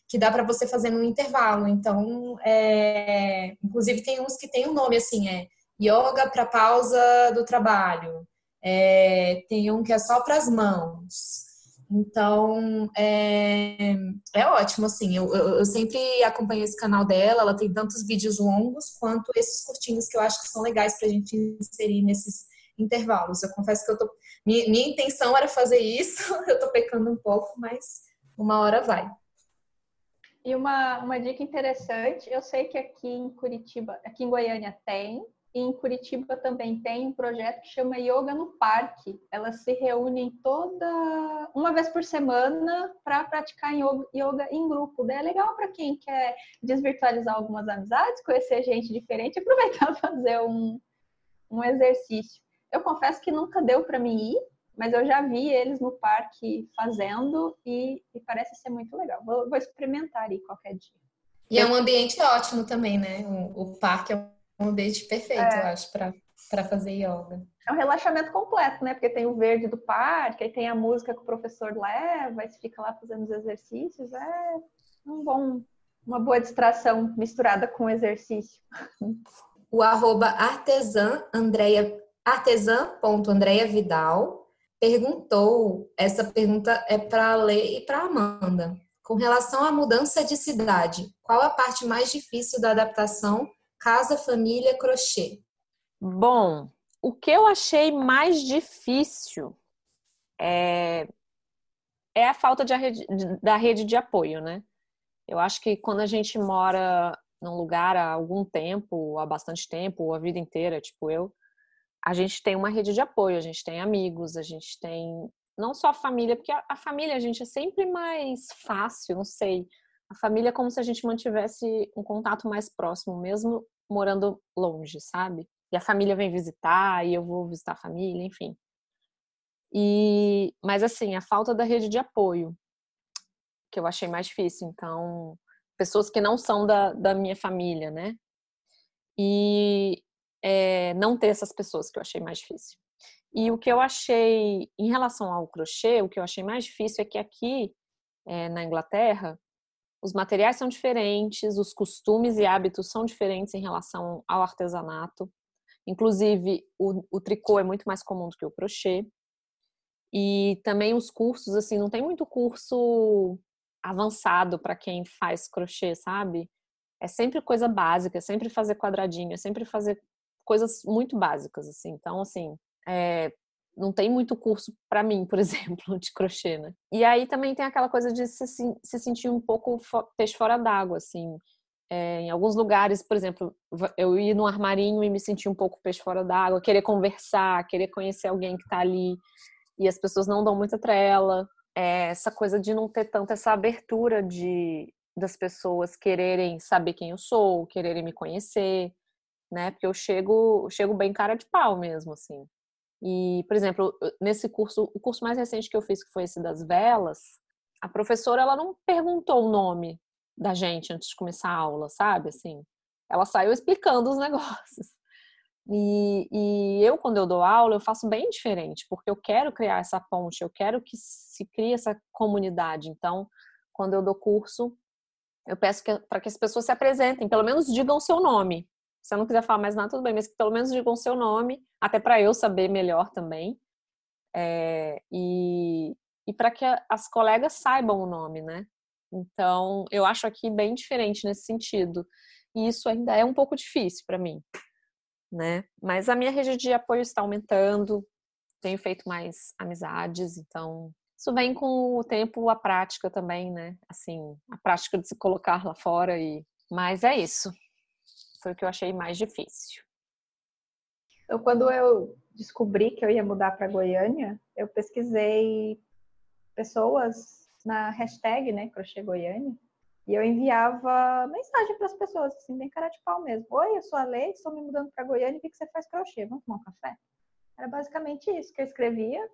que dá para você fazer no intervalo. Então, é, inclusive tem uns que tem um nome assim, é Yoga para pausa do trabalho. É, tem um que é só para as mãos. Então, é, é ótimo, assim. Eu, eu, eu, sempre acompanho esse canal dela. Ela tem tantos vídeos longos quanto esses curtinhos que eu acho que são legais para a gente inserir nesses intervalos. Eu confesso que eu tô. Minha, minha intenção era fazer isso, eu tô pecando um pouco, mas uma hora vai. E uma, uma dica interessante, eu sei que aqui em Curitiba, aqui em Goiânia tem, e em Curitiba também tem um projeto que chama Yoga no Parque. Elas se reúnem toda uma vez por semana para praticar yoga em grupo. Daí é legal para quem quer desvirtualizar algumas amizades, conhecer gente diferente, aproveitar fazer um, um exercício. Eu confesso que nunca deu para mim ir, mas eu já vi eles no parque fazendo e, e parece ser muito legal. Vou, vou, experimentar aí qualquer dia. E é um ambiente ótimo também, né? O, o parque é um ambiente perfeito, é. eu acho, para fazer yoga. É um relaxamento completo, né? Porque tem o verde do parque, aí tem a música que o professor leva, aí você fica lá fazendo os exercícios. É um bom, uma boa distração misturada com exercício. O arroba artesã, Andrea, artesã.andrea Vidal, perguntou, essa pergunta é para a Lê e para Amanda. Com relação à mudança de cidade, qual a parte mais difícil da adaptação Casa, família, crochê. Bom, o que eu achei mais difícil é, é a falta de, da rede de apoio, né? Eu acho que quando a gente mora num lugar há algum tempo, há bastante tempo, ou a vida inteira, tipo eu, a gente tem uma rede de apoio, a gente tem amigos, a gente tem não só a família, porque a, a família a gente é sempre mais fácil, não sei. A família é como se a gente mantivesse um contato mais próximo, mesmo morando longe, sabe? E a família vem visitar, e eu vou visitar a família, enfim. E, mas assim, a falta da rede de apoio, que eu achei mais difícil. Então, pessoas que não são da, da minha família, né? E é, não ter essas pessoas que eu achei mais difícil. E o que eu achei, em relação ao crochê, o que eu achei mais difícil é que aqui é, na Inglaterra, os materiais são diferentes, os costumes e hábitos são diferentes em relação ao artesanato. Inclusive, o, o tricô é muito mais comum do que o crochê. E também os cursos, assim, não tem muito curso avançado para quem faz crochê, sabe? É sempre coisa básica, é sempre fazer quadradinho, é sempre fazer coisas muito básicas, assim. Então, assim, é, não tem muito curso para mim, por exemplo, de crochê, né? E aí também tem aquela coisa de se, se sentir um pouco peixe fora d'água, assim. É, em alguns lugares, por exemplo, eu ir no armarinho e me sentir um pouco peixe fora d'água, querer conversar, querer conhecer alguém que tá ali e as pessoas não dão muita trela. É, essa coisa de não ter tanta essa abertura de das pessoas quererem saber quem eu sou, quererem me conhecer, né? Porque eu chego, chego bem cara de pau mesmo, assim. E, por exemplo, nesse curso, o curso mais recente que eu fiz, que foi esse das velas, a professora ela não perguntou o nome da gente antes de começar a aula, sabe? Assim, ela saiu explicando os negócios. E, e, eu, quando eu dou aula, eu faço bem diferente, porque eu quero criar essa ponte, eu quero que se crie essa comunidade. Então, quando eu dou curso, eu peço para que as pessoas se apresentem, pelo menos digam o seu nome, se você não quiser falar mais nada, tudo bem, mas que pelo menos digam o seu nome, até para eu saber melhor também. É, e e para que as colegas saibam o nome, né? Então, eu acho aqui bem diferente nesse sentido. E isso ainda é um pouco difícil para mim, né? Mas a minha rede de apoio está aumentando, tenho feito mais amizades, então isso vem com o tempo, a prática também, né? Assim, a prática de se colocar lá fora e mas é isso. Foi o que eu achei mais difícil. Então, quando eu descobri que eu ia mudar para Goiânia, eu pesquisei pessoas na hashtag, né, crochê Goiânia, e eu enviava mensagem para as pessoas, assim, bem cara de pau mesmo. Oi, eu sou a Lei, estou me mudando para Goiânia, o que, que você faz crochê? Vamos tomar um café? Era basicamente isso que eu escrevia.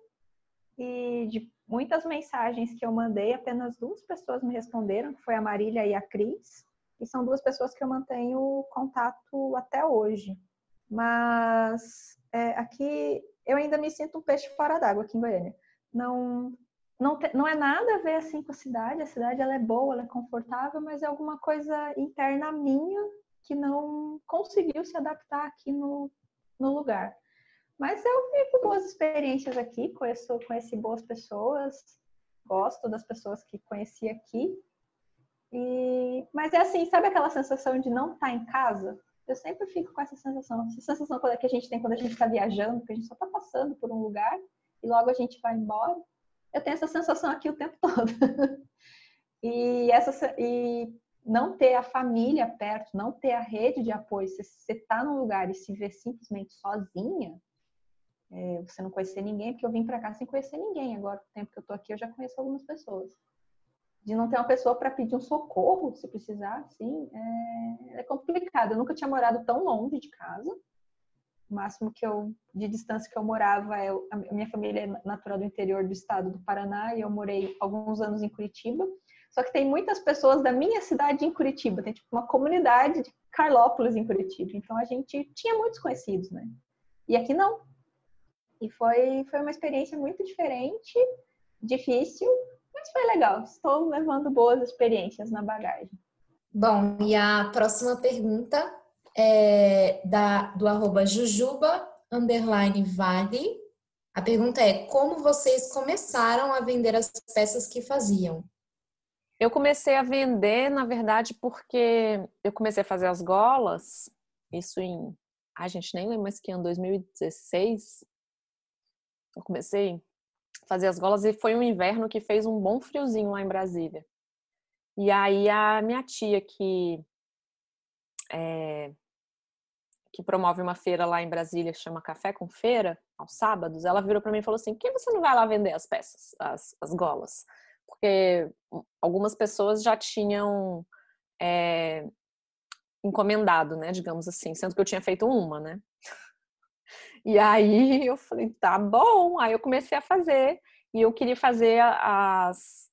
E de muitas mensagens que eu mandei, apenas duas pessoas me responderam, que foi a Marília e a Cris. E são duas pessoas que eu mantenho contato até hoje. Mas é, aqui eu ainda me sinto um peixe fora d'água aqui em Goiânia. Não, não, te, não é nada a ver assim com a cidade. A cidade ela é boa, ela é confortável, mas é alguma coisa interna minha que não conseguiu se adaptar aqui no, no lugar. Mas eu vivo boas experiências aqui, conheço, conheci boas pessoas, gosto das pessoas que conheci aqui. E, mas é assim, sabe aquela sensação de não estar tá em casa? Eu sempre fico com essa sensação. Essa sensação que a gente tem quando a gente está viajando, que a gente só está passando por um lugar e logo a gente vai embora. Eu tenho essa sensação aqui o tempo todo. e, essa, e não ter a família perto, não ter a rede de apoio, se você está num lugar e se vê simplesmente sozinha, é, você não conhecer ninguém, porque eu vim para cá sem conhecer ninguém. Agora, o tempo que eu tô aqui, eu já conheço algumas pessoas. De não ter uma pessoa para pedir um socorro, se precisar, assim, é, é, complicado. Eu nunca tinha morado tão longe de casa. O máximo que eu, de distância que eu morava, é, a minha família é natural do interior do estado do Paraná e eu morei alguns anos em Curitiba. Só que tem muitas pessoas da minha cidade em Curitiba, tem tipo uma comunidade de Carlópolis em Curitiba. Então a gente tinha muitos conhecidos, né? E aqui não. E foi, foi uma experiência muito diferente, difícil, mas foi legal. Estou levando boas experiências na bagagem. Bom, e a próxima pergunta é da, do arroba jujuba, underline vale. A pergunta é, como vocês começaram a vender as peças que faziam? Eu comecei a vender, na verdade, porque eu comecei a fazer as golas, isso em... A gente nem lembra mais que ano, 2016, eu comecei fazer as golas e foi um inverno que fez um bom friozinho lá em Brasília. E aí a minha tia que é, que promove uma feira lá em Brasília chama Café com Feira, aos sábados, ela virou para mim e falou assim: por que você não vai lá vender as peças, as, as golas? Porque algumas pessoas já tinham é, encomendado, né, digamos assim, sendo que eu tinha feito uma, né? E aí eu falei, tá bom. Aí eu comecei a fazer. E eu queria fazer as,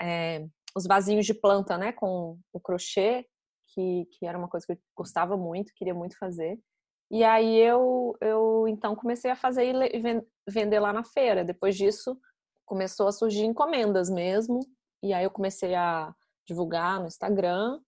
é, os vasinhos de planta, né? Com o crochê, que, que era uma coisa que eu gostava muito, queria muito fazer. E aí eu, eu então comecei a fazer e vender lá na feira. Depois disso, começou a surgir encomendas mesmo. E aí eu comecei a divulgar no Instagram.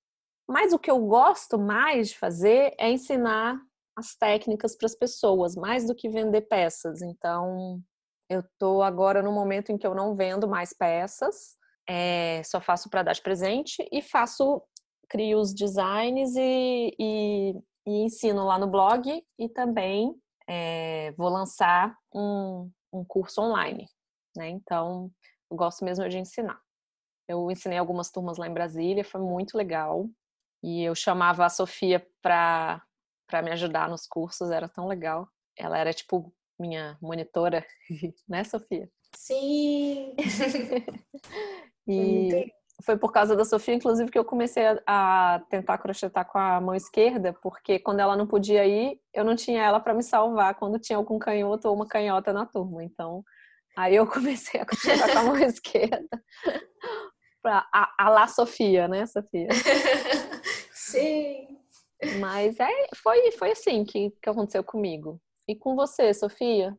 Mas o que eu gosto mais de fazer é ensinar as técnicas para as pessoas, mais do que vender peças. Então, eu estou agora no momento em que eu não vendo mais peças, é, só faço para dar de presente e faço, crio os designs e, e, e ensino lá no blog e também é, vou lançar um, um curso online. Né? Então, eu gosto mesmo de ensinar. Eu ensinei algumas turmas lá em Brasília, foi muito legal. E eu chamava a Sofia para para me ajudar nos cursos, era tão legal. Ela era tipo minha monitora, né, Sofia? Sim. e foi por causa da Sofia, inclusive, que eu comecei a, tentar crochetar com a mão esquerda, porque quando ela não podia ir, eu não tinha ela para me salvar quando tinha algum canhoto ou uma canhota na turma. Então, aí eu comecei a crochetar com a mão esquerda. Pra, a, a lá Sofia, né, Sofia? Sim. Mas é, foi, foi assim que, que aconteceu comigo. E com você, Sofia?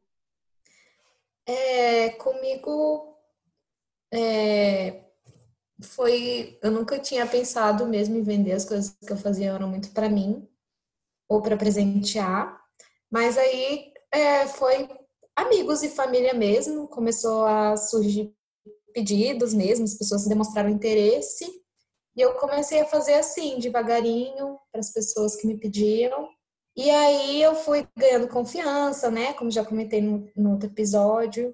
É, comigo é, foi. Eu nunca tinha pensado mesmo em vender as coisas que eu fazia eram muito para mim ou para presentear. Mas aí é, foi amigos e família mesmo. Começou a surgir pedidos mesmo, as pessoas demonstraram interesse. E eu comecei a fazer assim, devagarinho, para as pessoas que me pediam. E aí eu fui ganhando confiança, né? Como já comentei no, no outro episódio.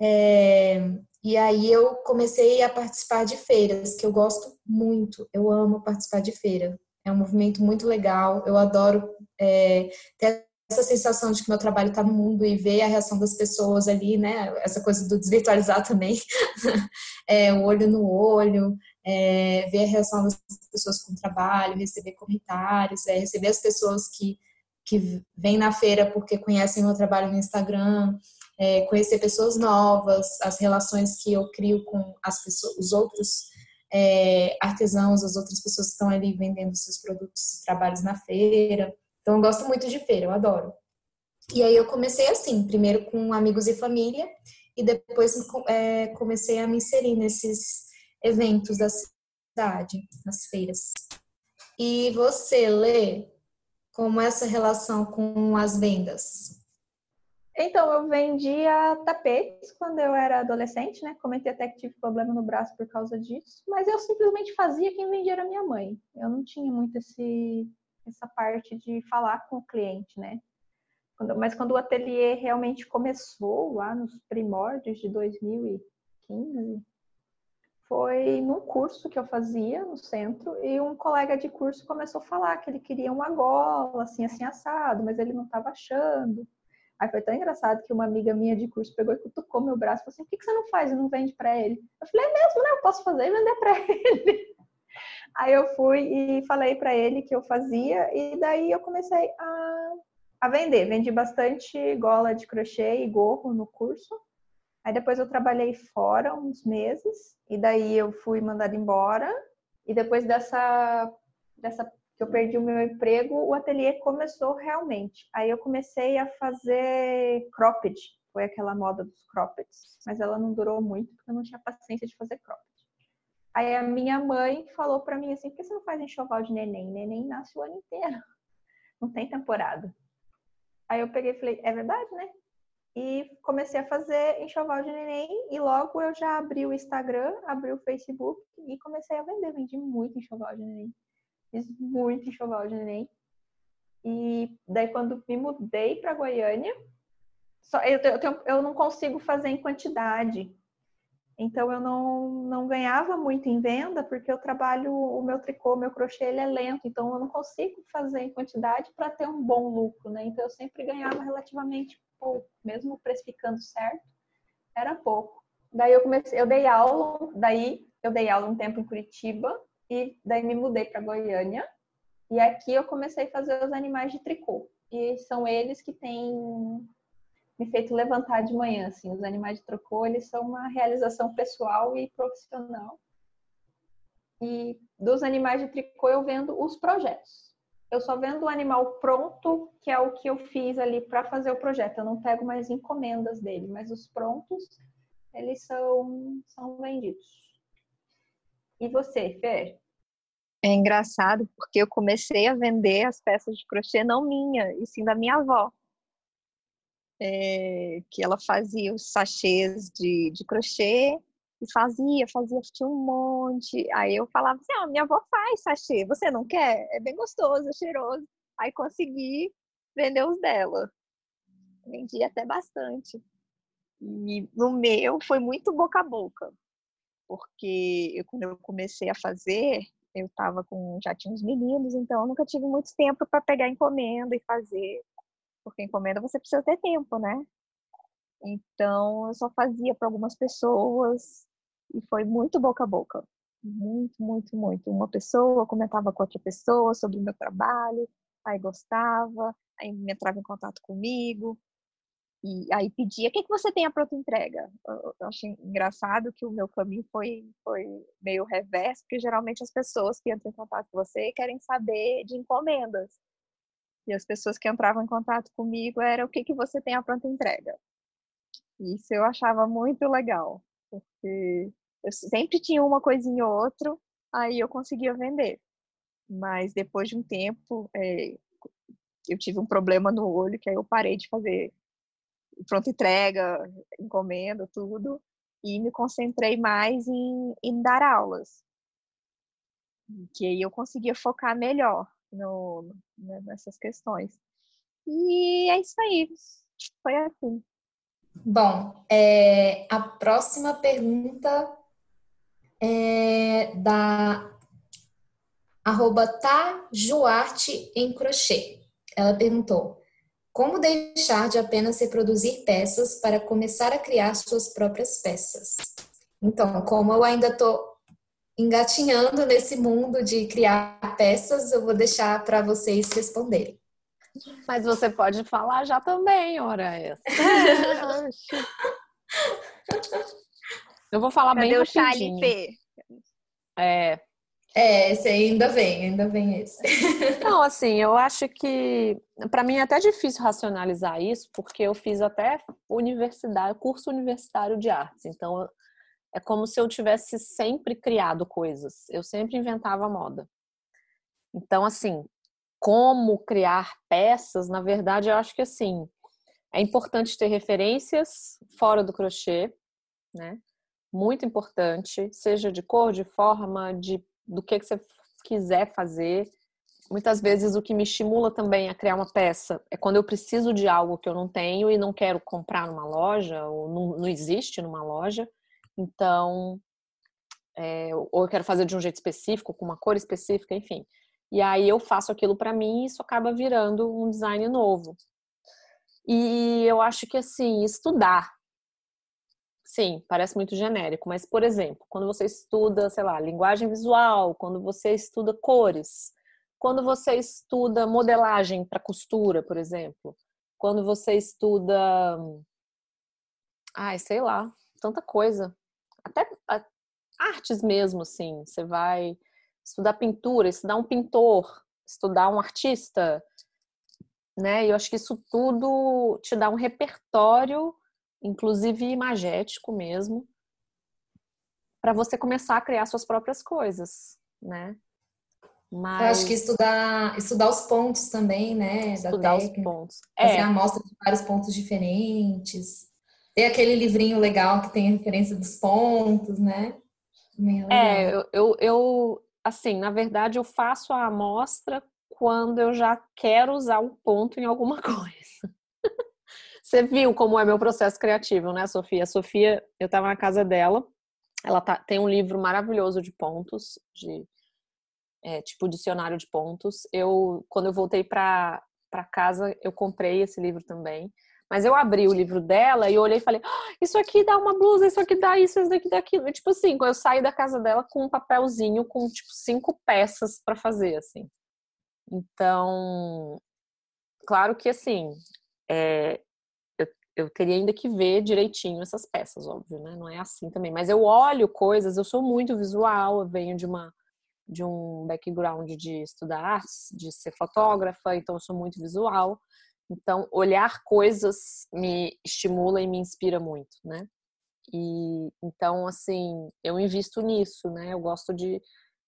É, e aí eu comecei a participar de feiras, que eu gosto muito, eu amo participar de feira. É um movimento muito legal, eu adoro é, ter essa sensação de que meu trabalho está no mundo e ver a reação das pessoas ali, né? Essa coisa do desvirtualizar também, é, o olho no olho, é, ver a reação das pessoas com o trabalho, receber comentários, é, receber as pessoas que, que vêm na feira porque conhecem meu trabalho no Instagram, é, conhecer pessoas novas, as relações que eu crio com as pessoas, os outros é, artesãos, as outras pessoas que estão ali vendendo seus produtos, trabalhos na feira. Então, eu gosto muito de feira, eu adoro. E aí eu comecei assim, primeiro com amigos e família, e depois é, comecei a me inserir nesses eventos da cidade, nas feiras. E você, Lê, como é essa relação com as vendas? Então, eu vendia tapetes quando eu era adolescente, né? Comentei até que tive problema no braço por causa disso, mas eu simplesmente fazia quem vendia era minha mãe. Eu não tinha muito esse, essa parte de falar com o cliente, né? Quando, mas quando o ateliê realmente começou, lá nos primórdios de 2015, foi num curso que eu fazia no centro e um colega de curso começou a falar que ele queria uma gola, assim, assim, assado, mas ele não estava achando. Aí foi tão engraçado que uma amiga minha de curso pegou e cutucou meu braço e falou assim: por que, que você não faz e não vende para ele? Eu falei: é mesmo, né? Eu posso fazer e vender para ele. Aí eu fui e falei para ele que eu fazia, e daí eu comecei a, a vender. Vendi bastante gola de crochê e gorro no curso. Aí depois eu trabalhei fora uns meses, e daí eu fui mandada embora. E depois dessa, dessa que eu perdi o meu emprego, o ateliê começou realmente. Aí eu comecei a fazer cropped, foi aquela moda dos croppeds, mas ela não durou muito porque eu não tinha paciência de fazer cropped. Aí a minha mãe falou para mim assim: por que você não faz enxoval de neném? Neném nasce o ano inteiro, não tem temporada. Aí eu peguei e falei: é verdade, né? E comecei a fazer enxoval de neném e logo eu já abri o Instagram, abri o Facebook e comecei a vender. Vendi muito enxoval de neném fiz muito enxoval de neném. E daí, quando me mudei para Goiânia, só, eu, eu, eu não consigo fazer em quantidade. Então, eu não, não ganhava muito em venda, porque eu trabalho, o meu tricô, meu crochê, ele é lento. Então, eu não consigo fazer em quantidade para ter um bom lucro, né? Então, eu sempre ganhava relativamente pouco, mesmo precificando certo, era pouco. Daí, eu comecei, eu dei aula, daí eu dei aula um tempo em Curitiba, e daí me mudei para Goiânia. E aqui eu comecei a fazer os animais de tricô. E são eles que têm me feito levantar de manhã, assim. Os animais de tricô, eles são uma realização pessoal e profissional. E dos animais de tricô eu vendo os projetos. Eu só vendo o animal pronto, que é o que eu fiz ali para fazer o projeto. Eu não pego mais encomendas dele, mas os prontos, eles são, são vendidos. E você, Fer? É engraçado porque eu comecei a vender as peças de crochê não minha, e sim da minha avó. É, que ela fazia os sachês de, de crochê e fazia, fazia, tinha um monte. Aí eu falava assim: ah, minha avó faz sachê, você não quer? É bem gostoso, é cheiroso. Aí consegui vender os dela. Vendi até bastante. E no meu foi muito boca a boca, porque eu, quando eu comecei a fazer, eu estava com já tinha uns meninos, então eu nunca tive muito tempo para pegar encomenda e fazer, porque encomenda você precisa ter tempo, né? Então eu só fazia para algumas pessoas e foi muito boca a boca, muito, muito, muito. Uma pessoa comentava com outra pessoa sobre o meu trabalho, aí gostava, aí entrava em contato comigo, e aí pedia, o que, que você tem a pronta entrega? Eu, eu achei engraçado que o meu caminho foi, foi meio reverso, porque geralmente as pessoas que entram em contato com você querem saber de encomendas. E as pessoas que entravam em contato comigo era o que, que você tem a pronta entrega. Isso eu achava muito legal, porque eu sempre tinha uma coisinha ou outra, aí eu conseguia vender. Mas depois de um tempo, é, eu tive um problema no olho, que aí eu parei de fazer pronta entrega, encomenda, tudo, e me concentrei mais em, em dar aulas. Que aí eu conseguia focar melhor no, né, nessas questões. E é isso aí. Foi assim. Bom, é, a próxima pergunta é da arroba tajuarte em crochê. Ela perguntou, como deixar de apenas reproduzir peças para começar a criar suas próprias peças? Então, como eu ainda estou engatinhando nesse mundo de criar peças, eu vou deixar para vocês responderem. Mas você pode falar já também, ora essa. Eu vou falar Cadê bem o rapidinho. P? É, É, esse ainda vem, ainda vem esse. Não, assim, eu acho que para mim é até difícil racionalizar isso, porque eu fiz até universidade, curso universitário de artes. Então, é como se eu tivesse sempre criado coisas. Eu sempre inventava moda. Então, assim, como criar peças, na verdade, eu acho que assim, é importante ter referências fora do crochê, né? Muito importante, seja de cor, de forma, de do que, que você quiser fazer. Muitas vezes o que me estimula também a criar uma peça é quando eu preciso de algo que eu não tenho e não quero comprar numa loja, ou não, não existe numa loja. Então, é, ou eu quero fazer de um jeito específico, com uma cor específica, enfim. E aí eu faço aquilo para mim e isso acaba virando um design novo. E eu acho que assim, estudar. Sim, parece muito genérico, mas por exemplo, quando você estuda, sei lá, linguagem visual, quando você estuda cores, quando você estuda modelagem para costura, por exemplo, quando você estuda ai, sei lá, tanta coisa. Até artes mesmo, assim. Você vai estudar pintura, estudar um pintor, estudar um artista, né? E eu acho que isso tudo te dá um repertório, inclusive imagético mesmo, para você começar a criar suas próprias coisas, né? Mas... Eu acho que estudar, estudar os pontos também, né? Estudar os pontos. Fazer é. amostra de vários pontos diferentes. Tem aquele livrinho legal que tem a referência dos pontos, né? É, é eu, eu, eu, assim, na verdade, eu faço a amostra quando eu já quero usar um ponto em alguma coisa. Você viu como é meu processo criativo, né, Sofia? Sofia, eu estava na casa dela, ela tá, tem um livro maravilhoso de pontos, de é, tipo dicionário de pontos. Eu, quando eu voltei para casa, eu comprei esse livro também. Mas eu abri o livro dela e olhei e falei: ah, Isso aqui dá uma blusa, isso aqui dá isso, isso daqui dá aquilo. E, tipo assim, eu saí da casa dela com um papelzinho com, tipo, cinco peças para fazer, assim. Então, claro que, assim, é, eu, teria ainda que ver direitinho essas peças, óbvio, né? Não é assim também. Mas eu olho coisas, eu sou muito visual, eu venho de uma de um background de estudar artes, de ser fotógrafa, então eu sou muito visual. Então, olhar coisas me estimula e me inspira muito, né? E então, assim, eu invisto nisso, né? Eu gosto de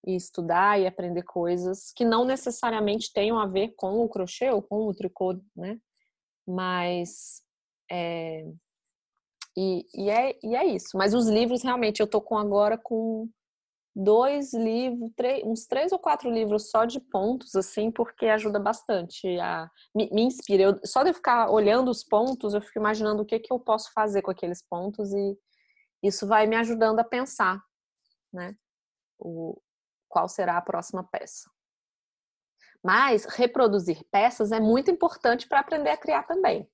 estudar e aprender coisas que não necessariamente tenham a ver com o crochê ou com o tricô, né? Mas é, e, e, é, e é isso. Mas os livros, realmente, eu tô com agora com dois livros, três, uns três ou quatro livros só de pontos, assim, porque ajuda bastante a me, me inspira. Eu, só de eu ficar olhando os pontos, eu fico imaginando o que, que eu posso fazer com aqueles pontos e isso vai me ajudando a pensar, né? O, qual será a próxima peça. Mas reproduzir peças é muito importante para aprender a criar também.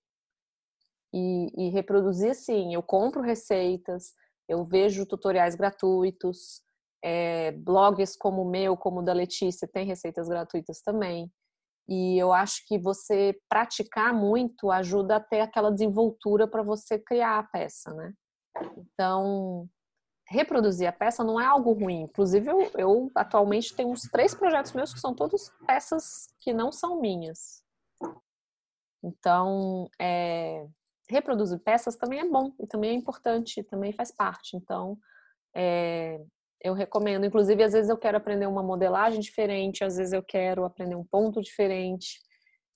E, e reproduzir, sim, eu compro receitas, eu vejo tutoriais gratuitos, é, blogs como o meu, como o da Letícia, tem receitas gratuitas também. E eu acho que você praticar muito ajuda a ter aquela desenvoltura para você criar a peça, né? Então, reproduzir a peça não é algo ruim. Inclusive, eu, eu atualmente tenho uns três projetos meus que são todos peças que não são minhas. Então, é, reproduzir peças também é bom e também é importante, também faz parte. Então, é, eu recomendo. Inclusive, às vezes eu quero aprender uma modelagem diferente, às vezes eu quero aprender um ponto diferente.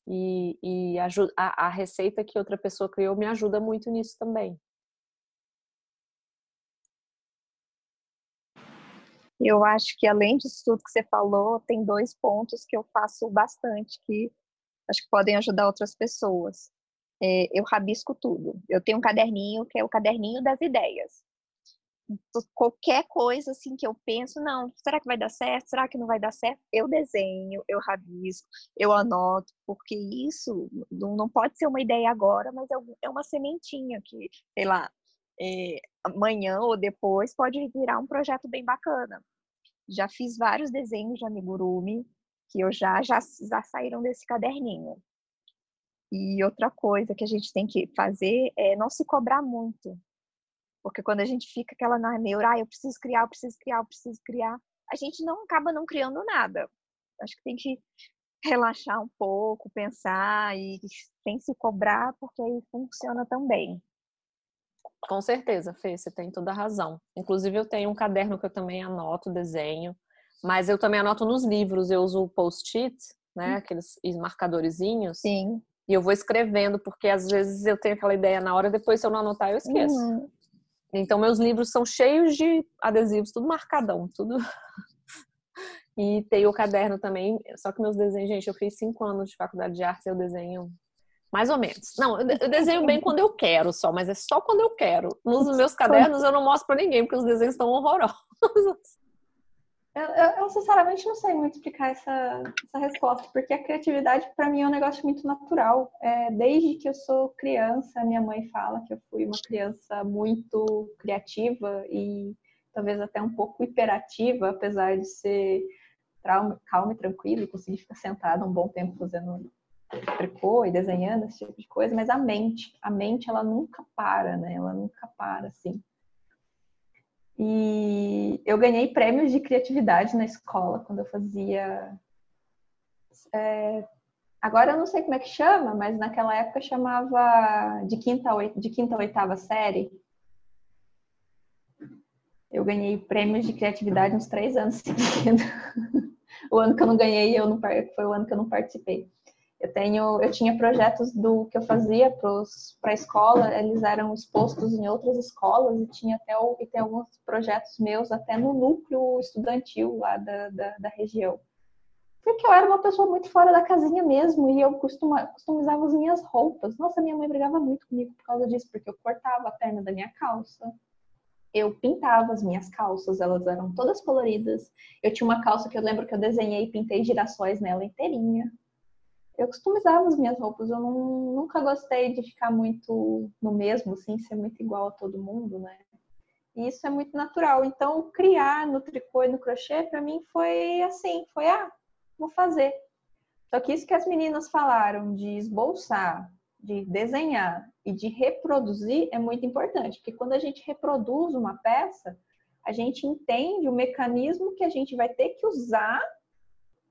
E, e a, a, receita que outra pessoa criou me ajuda muito nisso também. Eu acho que além disso tudo que você falou, tem dois pontos que eu faço bastante que acho que podem ajudar outras pessoas. É, eu rabisco tudo. Eu tenho um caderninho que é o caderninho das ideias. Então, qualquer coisa assim que eu penso, não, será que vai dar certo? Será que não vai dar certo? Eu desenho, eu rabisco, eu anoto, porque isso não pode ser uma ideia agora, mas é, é uma sementinha que, sei lá, é, amanhã ou depois pode virar um projeto bem bacana. Já fiz vários desenhos de amigurumi que eu já, já, já saíram desse caderninho. E outra coisa que a gente tem que fazer é não se cobrar muito. Porque quando a gente fica aquela na neura, ah, eu preciso criar, eu preciso criar, eu preciso criar, a gente não acaba não criando nada. Acho que tem que relaxar um pouco, pensar e sem se cobrar, porque aí funciona também. Com certeza, Fê, você tem toda a razão. Inclusive, eu tenho um caderno que eu também anoto desenho, mas eu também anoto nos livros, eu uso o post-it, né? Hum. Aqueles marcadorzinhos. Sim. E eu vou escrevendo, porque às vezes eu tenho aquela ideia na hora, depois se eu não anotar, eu esqueço. Uhum. Então, meus livros são cheios de adesivos, tudo marcadão, tudo. e tem o caderno também, só que meus desenhos, gente, eu fiz cinco anos de faculdade de arte, eu desenho mais ou menos. Não, eu desenho bem quando eu quero só, mas é só quando eu quero. Nos meus cadernos eu não mostro para ninguém, porque os desenhos estão horrorosos. Eu, eu, eu, sinceramente não sei muito explicar essa, essa resposta, porque a criatividade para mim é um negócio muito natural. É, desde que eu sou criança, minha mãe fala que eu fui uma criança muito criativa e talvez até um pouco hiperativa, apesar de ser calma e tranquila e conseguir ficar sentada um bom tempo fazendo tricô e desenhando esse tipo de coisa, mas a mente, a mente ela nunca para, né? Ela nunca para assim. E eu ganhei prêmios de criatividade na escola quando eu fazia. É, agora eu não sei como é que chama, mas naquela época chamava de quinta, de quinta a oitava série. Eu ganhei prêmios de criatividade uns três anos seguidos. o ano que eu não ganhei, eu não, foi o ano que eu não participei. Eu tenho, eu tinha projetos do que eu fazia para a escola, eles eram expostos em outras escolas e tinha até e tem alguns projetos meus até no núcleo estudantil lá da, da, da região. Porque eu era uma pessoa muito fora da casinha mesmo e eu costuma, customizava as minhas roupas. Nossa, minha mãe brigava muito comigo por causa disso, porque eu cortava a perna da minha calça. Eu pintava as minhas calças, elas eram todas coloridas. Eu tinha uma calça que eu lembro que eu desenhei e pintei girassóis nela inteirinha eu customizava as minhas roupas, eu não, nunca gostei de ficar muito no mesmo, assim, ser muito igual a todo mundo, né? E isso é muito natural. Então, criar no tricô e no crochê, para mim, foi assim, foi, ah, vou fazer. Só que isso que as meninas falaram de esboçar, de desenhar e de reproduzir é muito importante, porque quando a gente reproduz uma peça, a gente entende o mecanismo que a gente vai ter que usar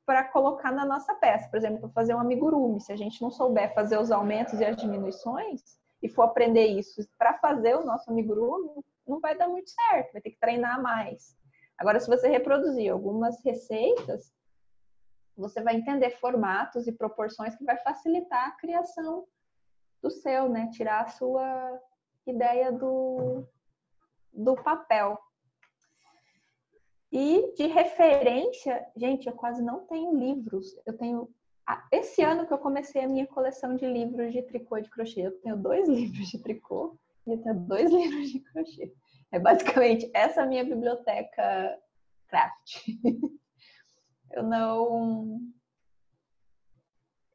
para colocar na nossa peça. Por exemplo, fazer um amigurumi, se a gente não souber fazer os aumentos e as diminuições e for aprender isso para fazer o nosso amigurumi, não vai dar muito certo, vai ter que treinar mais. Agora, se você reproduzir algumas receitas, você vai entender formatos e proporções que vai facilitar a criação do seu, né? Tirar a sua ideia do, do papel. E de referência, gente, eu quase não tenho livros. Eu tenho. Esse ano que eu comecei a minha coleção de livros de tricô e de crochê. Eu tenho dois livros de tricô e eu tenho dois livros de crochê. É basicamente essa a minha biblioteca craft. eu não.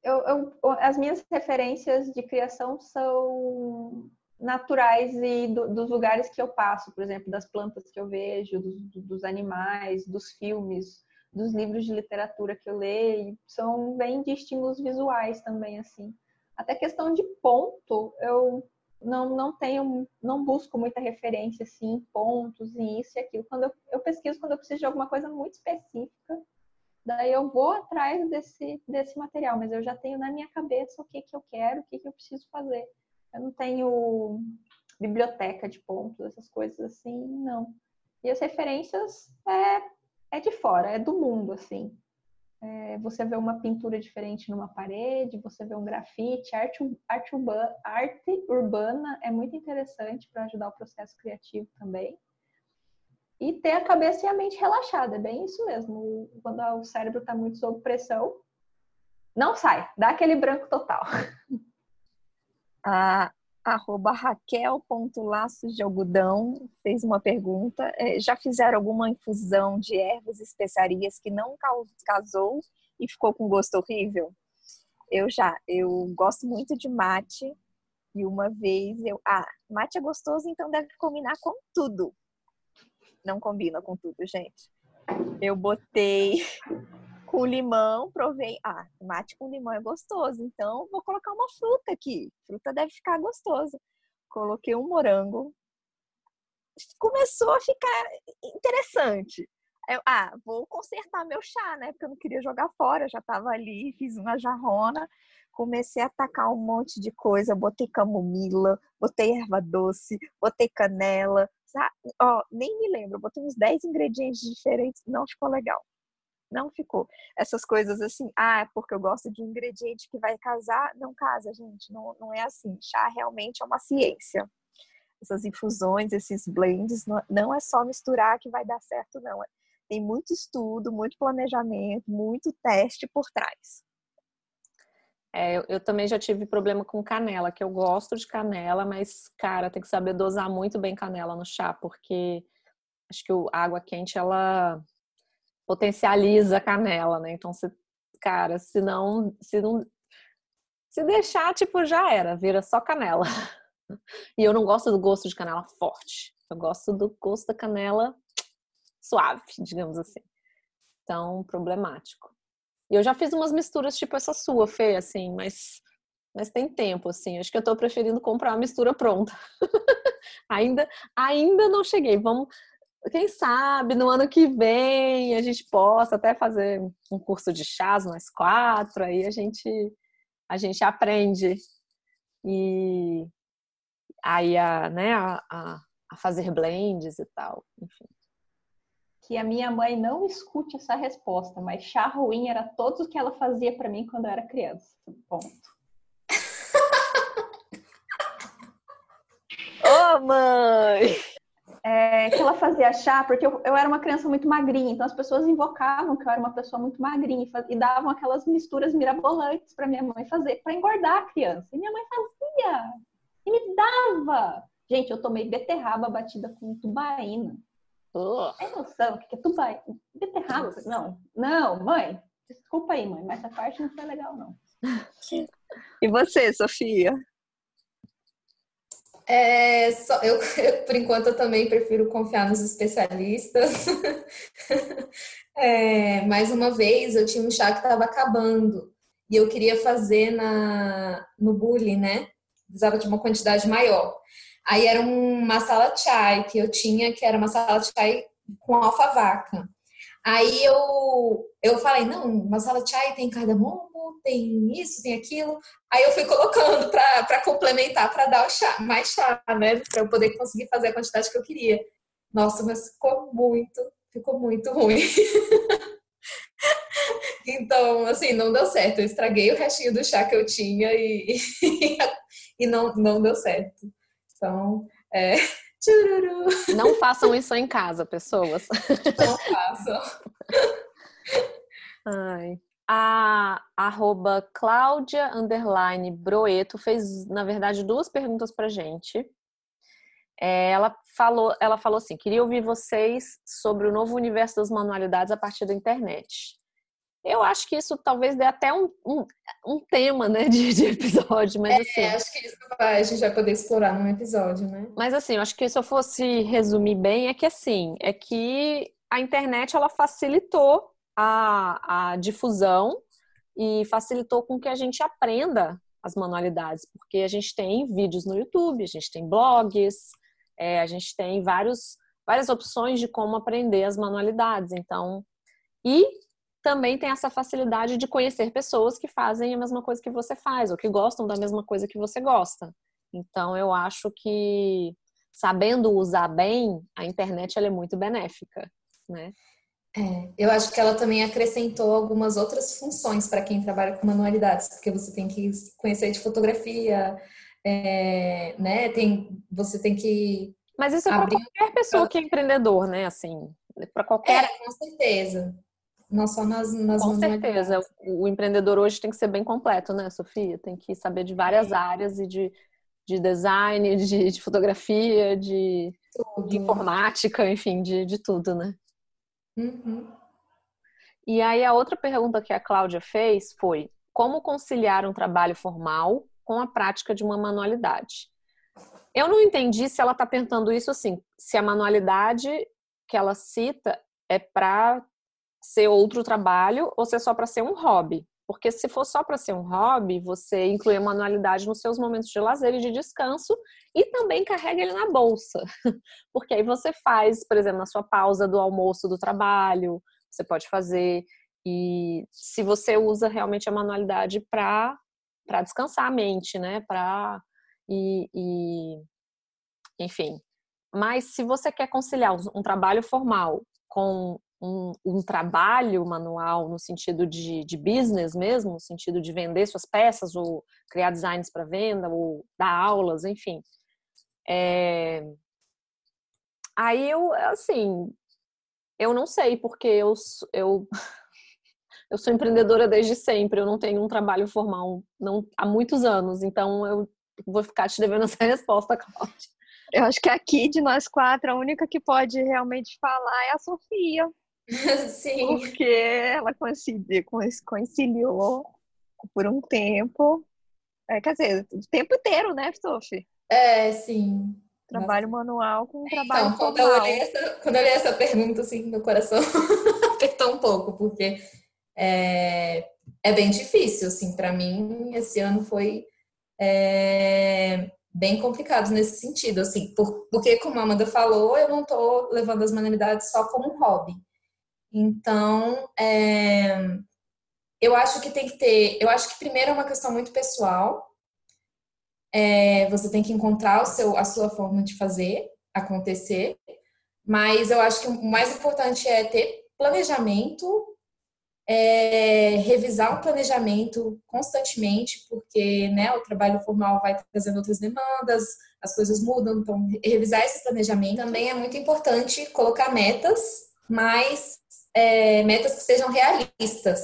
Eu, eu, as minhas referências de criação são naturais e do, dos lugares que eu passo, por exemplo, das plantas que eu vejo, dos, dos, animais, dos filmes, dos livros de literatura que eu leio, são bem de estímulos visuais também, assim. Até questão de ponto, eu não, não tenho, não busco muita referência, assim, pontos e isso e aquilo. Quando eu, eu pesquiso quando eu preciso de alguma coisa muito específica, daí eu vou atrás desse, desse material, mas eu já tenho na minha cabeça o que, que eu quero, o que, que eu preciso fazer. Eu não tenho biblioteca de pontos, essas coisas assim, não. E as referências é, é de fora, é do mundo, assim. É, você vê uma pintura diferente numa parede, você vê um grafite, arte, arte, urbana, arte urbana é muito interessante para ajudar o processo criativo também. E ter a cabeça e a mente relaxada, é bem isso mesmo. Quando o cérebro está muito sob pressão, não sai, dá aquele branco total. A arroba de algodão fez uma pergunta. É, já fizeram alguma infusão de ervas e especiarias que não casou e ficou com gosto horrível? Eu já. Eu gosto muito de mate. E uma vez eu. Ah, mate é gostoso, então deve combinar com tudo. Não combina com tudo, gente. Eu botei com limão, provei. Ah, mate com limão é gostoso, então vou colocar uma fruta aqui. Fruta deve ficar gostoso. Coloquei um morango. Começou a ficar interessante. Eu, ah, vou consertar meu chá, né? Porque eu não queria jogar fora, já tava ali, fiz uma jarrona. Comecei a tacar um monte de coisa, botei camomila, botei erva doce, botei canela? Ó, nem me lembro, botei uns 10 ingredientes diferentes, não ficou legal não ficou. Essas coisas assim, ah, é porque eu gosto de um ingrediente que vai casar, não casa, gente, não, não é assim. Chá realmente é uma ciência. Essas infusões, esses blends, não, é só misturar que vai dar certo, não. Tem muito estudo, muito planejamento, muito teste por trás. É, eu, eu, também já tive problema com canela, que eu gosto de canela, mas, cara, tem que saber dosar muito bem canela no chá, porque acho que a água quente, ela potencializa a canela, né? Então, se, cara, se não, se não, se deixar, tipo, já era, vira só canela. E eu não gosto do gosto de canela forte. Eu gosto do gosto da canela suave, digamos assim. Então, problemático. E eu já fiz umas misturas tipo essa sua, Fê, assim, mas mas tem tempo, assim. Acho que eu tô preferindo comprar a mistura pronta. ainda, ainda não cheguei. Vamos, quem sabe no ano que vem a gente possa até fazer um curso de chás nós quatro, aí a gente a gente aprende e aí a, né, a, a, a fazer blends e tal, enfim. Que a minha mãe não escute essa resposta, mas chá ruim era tudo o que ela fazia para mim quando eu era criança. Ponto. Ô, oh, mãe! É, que ela fazia chá, porque eu, eu, era uma criança muito magrinha, então as pessoas invocavam que eu era uma pessoa muito magrinha e, faz, e davam aquelas misturas mirabolantes para minha mãe fazer, para engordar a criança. E minha mãe fazia e me dava. Gente, eu tomei beterraba batida com tubaína. Oh. Tem noção o que é tubaína? Beterraba? Não, não, mãe. Desculpa aí, mãe, mas essa parte não foi legal, não. E você, Sofia? É, só, eu, por enquanto, eu também prefiro confiar nos especialistas. é, mais uma vez, eu tinha um chá que estava acabando e eu queria fazer na, no bullying, né? Precisava de uma quantidade maior. Aí era um masala chai que eu tinha, que era masala chai com alfavaca. Aí eu, eu falei, não, masala chai tem cardamomo, tem isso, tem aquilo. Aí eu fui colocando para complementar, para dar chá, mais chá, né? Para eu poder conseguir fazer a quantidade que eu queria. Nossa, mas ficou muito, ficou muito ruim. então, assim, não deu certo. Eu estraguei o restinho do chá que eu tinha e, e não, não deu certo. Então, é. Tchururu. Não façam isso em casa, pessoas. Não façam. Ai a arroba Cláudia Underline Broeto fez, na verdade, duas perguntas para gente. É, ela, falou, ela falou assim: queria ouvir vocês sobre o novo universo das manualidades a partir da internet. Eu acho que isso talvez dê até um, um, um tema, né, de, de, episódio, mas é, assim... acho que isso vai, a gente vai poder explorar num episódio, né? Mas assim, eu acho que se eu fosse resumir bem, é que assim, é que a internet, ela facilitou a, a difusão e facilitou com que a gente aprenda as manualidades, porque a gente tem vídeos no YouTube, a gente tem blogs, é, a gente tem vários, várias opções de como aprender as manualidades. Então, e também tem essa facilidade de conhecer pessoas que fazem a mesma coisa que você faz, ou que gostam da mesma coisa que você gosta. Então, eu acho que sabendo usar bem, a internet ela é muito benéfica, né? É, eu acho que ela também acrescentou algumas outras funções para quem trabalha com manualidades, porque você tem que conhecer de fotografia, é, né? Tem, você tem que. Mas isso é para qualquer pessoa que é empreendedor, né? Assim, para qualquer. É, com certeza. Não só nas, nas Com certeza. O, o, empreendedor hoje tem que ser bem completo, né, Sofia? Tem que saber de várias áreas e de de design, de, de fotografia, de, de, informática, enfim, de, de tudo, né? Uhum. E aí a outra pergunta que a Cláudia fez foi como conciliar um trabalho formal com a prática de uma manualidade? Eu não entendi se ela está perguntando isso assim, se a manualidade que ela cita é para ser outro trabalho ou se é só para ser um hobby. Porque se for só para ser um hobby, você inclui a manualidade nos seus momentos de lazer e de descanso e também carrega ele na bolsa. Porque aí você faz, por exemplo, na sua pausa do almoço do trabalho, você pode fazer. E se você usa realmente a manualidade para descansar a mente, né? Para e, e, enfim. Mas se você quer conciliar um trabalho formal com um, um, trabalho manual no sentido de, de business mesmo, no sentido de vender suas peças ou criar designs para venda ou dar aulas, enfim. É... Aí eu, assim, eu não sei, porque eu, eu, eu sou empreendedora desde sempre, eu não tenho um trabalho formal não, há muitos anos, então eu vou ficar te devendo essa resposta, Cláudia. Eu acho que aqui de nós quatro, a única que pode realmente falar é a Sofia. Sim. Porque ela conciliou por um tempo. É, quer dizer, o tempo inteiro, né, Sophie? É, sim. Trabalho manual com então, trabalho então, quando eu, olhei essa, quando eu olhei essa pergunta, assim, meu coração apertou um pouco, porque é, é bem difícil, assim, para mim, esse ano foi é, bem complicado nesse sentido, assim, por, porque, como a Amanda falou, eu não estou levando as manualidades só como um hobby. Então, é, eu acho que tem que ter. Eu acho que primeiro é uma questão muito pessoal. É, você tem que encontrar o seu, a sua forma de fazer acontecer. Mas eu acho que o mais importante é ter planejamento, é, revisar um planejamento constantemente, porque né, o trabalho formal vai trazendo outras demandas, as coisas mudam, então revisar esse planejamento também é muito importante colocar metas, mas é, metas que sejam realistas,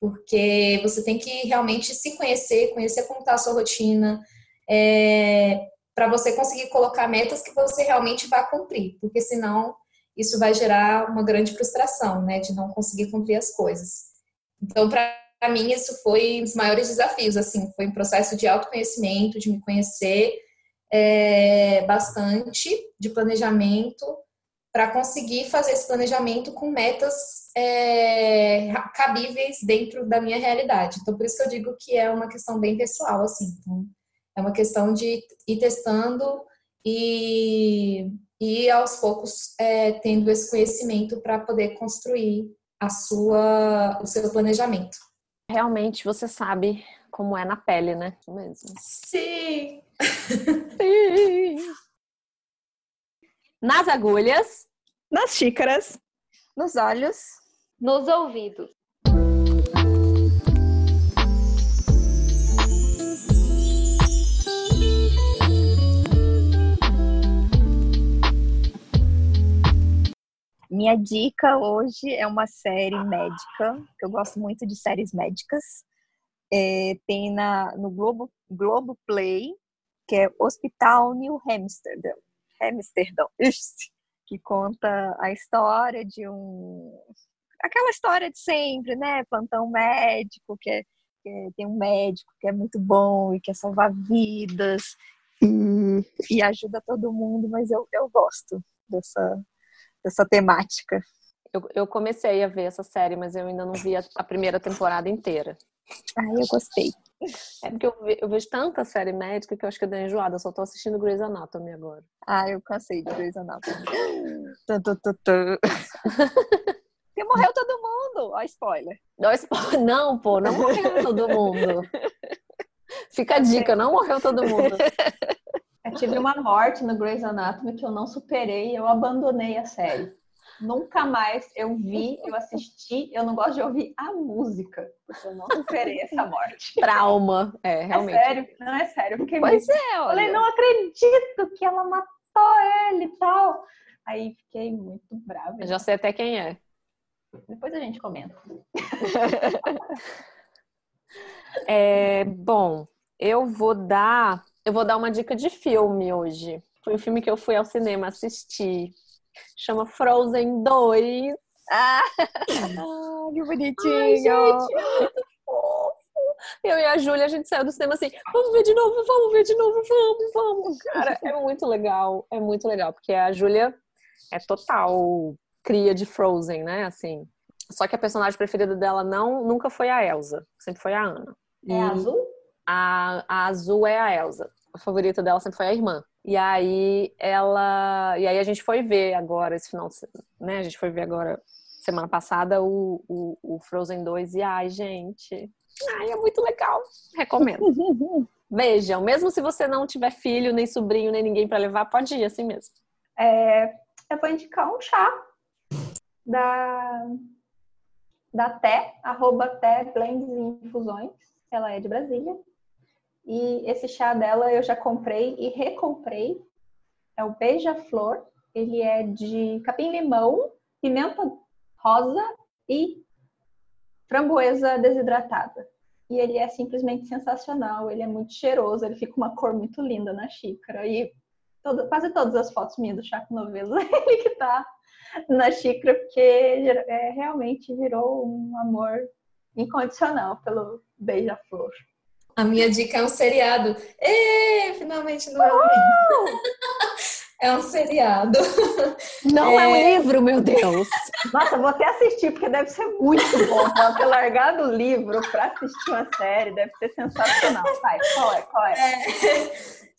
porque você tem que realmente se conhecer, conhecer como está a sua rotina, é, para você conseguir colocar metas que você realmente vai cumprir, porque senão isso vai gerar uma grande frustração, né, de não conseguir cumprir as coisas. Então, para mim, isso foi um dos maiores desafios, assim, foi um processo de autoconhecimento, de me conhecer é, bastante, de planejamento, para conseguir fazer esse planejamento com metas é, cabíveis dentro da minha realidade. Então, por isso que eu digo que é uma questão bem pessoal, assim. Então, é uma questão de ir testando e, e aos poucos é, tendo esse conhecimento para poder construir a sua, o seu planejamento. Realmente você sabe como é na pele, né? Mesmo. Sim. Sim nas agulhas, nas xícaras, nos olhos, nos ouvidos. Minha dica hoje é uma série médica, que eu gosto muito de séries médicas. É, tem na, no Globo, Globo Play, que é Hospital New Amsterdam. Amsterdã, que conta a história de um. aquela história de sempre, né? Plantão médico, que, é, que é, tem um médico que é muito bom e quer salvar vidas e, e ajuda todo mundo, mas eu, eu gosto dessa, dessa temática. Eu, eu comecei a ver essa série, mas eu ainda não vi a, a primeira temporada inteira. Ah, eu gostei. É porque eu, eu, vejo tanta série médica que eu acho que eu dei enjoada. Eu só tô assistindo Grey's Anatomy agora. Ah, eu cansei de Grey's Anatomy. Porque morreu todo mundo. Ó, spoiler. Não, spoiler. não, pô, não morreu todo mundo. Fica a dica, não morreu todo mundo. Eu tive uma morte no Grey's Anatomy que eu não superei, eu abandonei a série. Nunca mais eu vi, eu assisti, eu não gosto de ouvir a música, porque eu não superei essa morte. Trauma, é, realmente. É sério, não é sério. Fiquei pois muito... é, olha. Falei, não acredito que ela matou ele e tal. Aí fiquei muito brava. Eu já sei até quem é. Depois a gente comenta. é, bom, eu vou dar eu vou dar uma dica de filme hoje. Foi um filme que eu fui ao cinema assistir. Chama Frozen 2. Ah, que bonitinho. Ai, gente, é muito fofo. Eu e a Júlia, a gente saiu do cinema assim, vamos ver de novo, vamos ver de novo, vamos, vamos. Cara, é muito legal, é muito legal, porque a Júlia é total cria de Frozen, né? Assim. Só que a personagem preferida dela não nunca foi a Elsa, sempre foi a Ana. É azul? A, a azul é a Elsa. A favorita dela sempre foi a irmã. E aí ela. E aí a gente foi ver agora, esse final de semana, né? A gente foi ver agora, semana passada, o, o, o Frozen 2. E ai, gente. Ai, é muito legal. Recomendo. Vejam, mesmo se você não tiver filho, nem sobrinho, nem ninguém para levar, pode ir assim mesmo. É, eu vou indicar um chá da, da Té, arroba Té Blends e Infusões. Ela é de Brasília. E esse chá dela eu já comprei e recomprei. É o Beija-Flor. Ele é de capim-limão, pimenta rosa e framboesa desidratada. E ele é simplesmente sensacional. Ele é muito cheiroso. Ele fica uma cor muito linda na xícara. E todo, quase todas as fotos minhas do chá com novelo, ele que tá na xícara, porque é, realmente virou um amor incondicional pelo beija-flor. A minha dica é um seriado. Ê, finalmente não é um É um seriado. Não é... é... um livro, meu Deus. Nossa, vou até assistir, porque deve ser muito bom. Vou ter largado o livro para assistir uma série, deve ser sensacional. Vai, qual é? Qual é?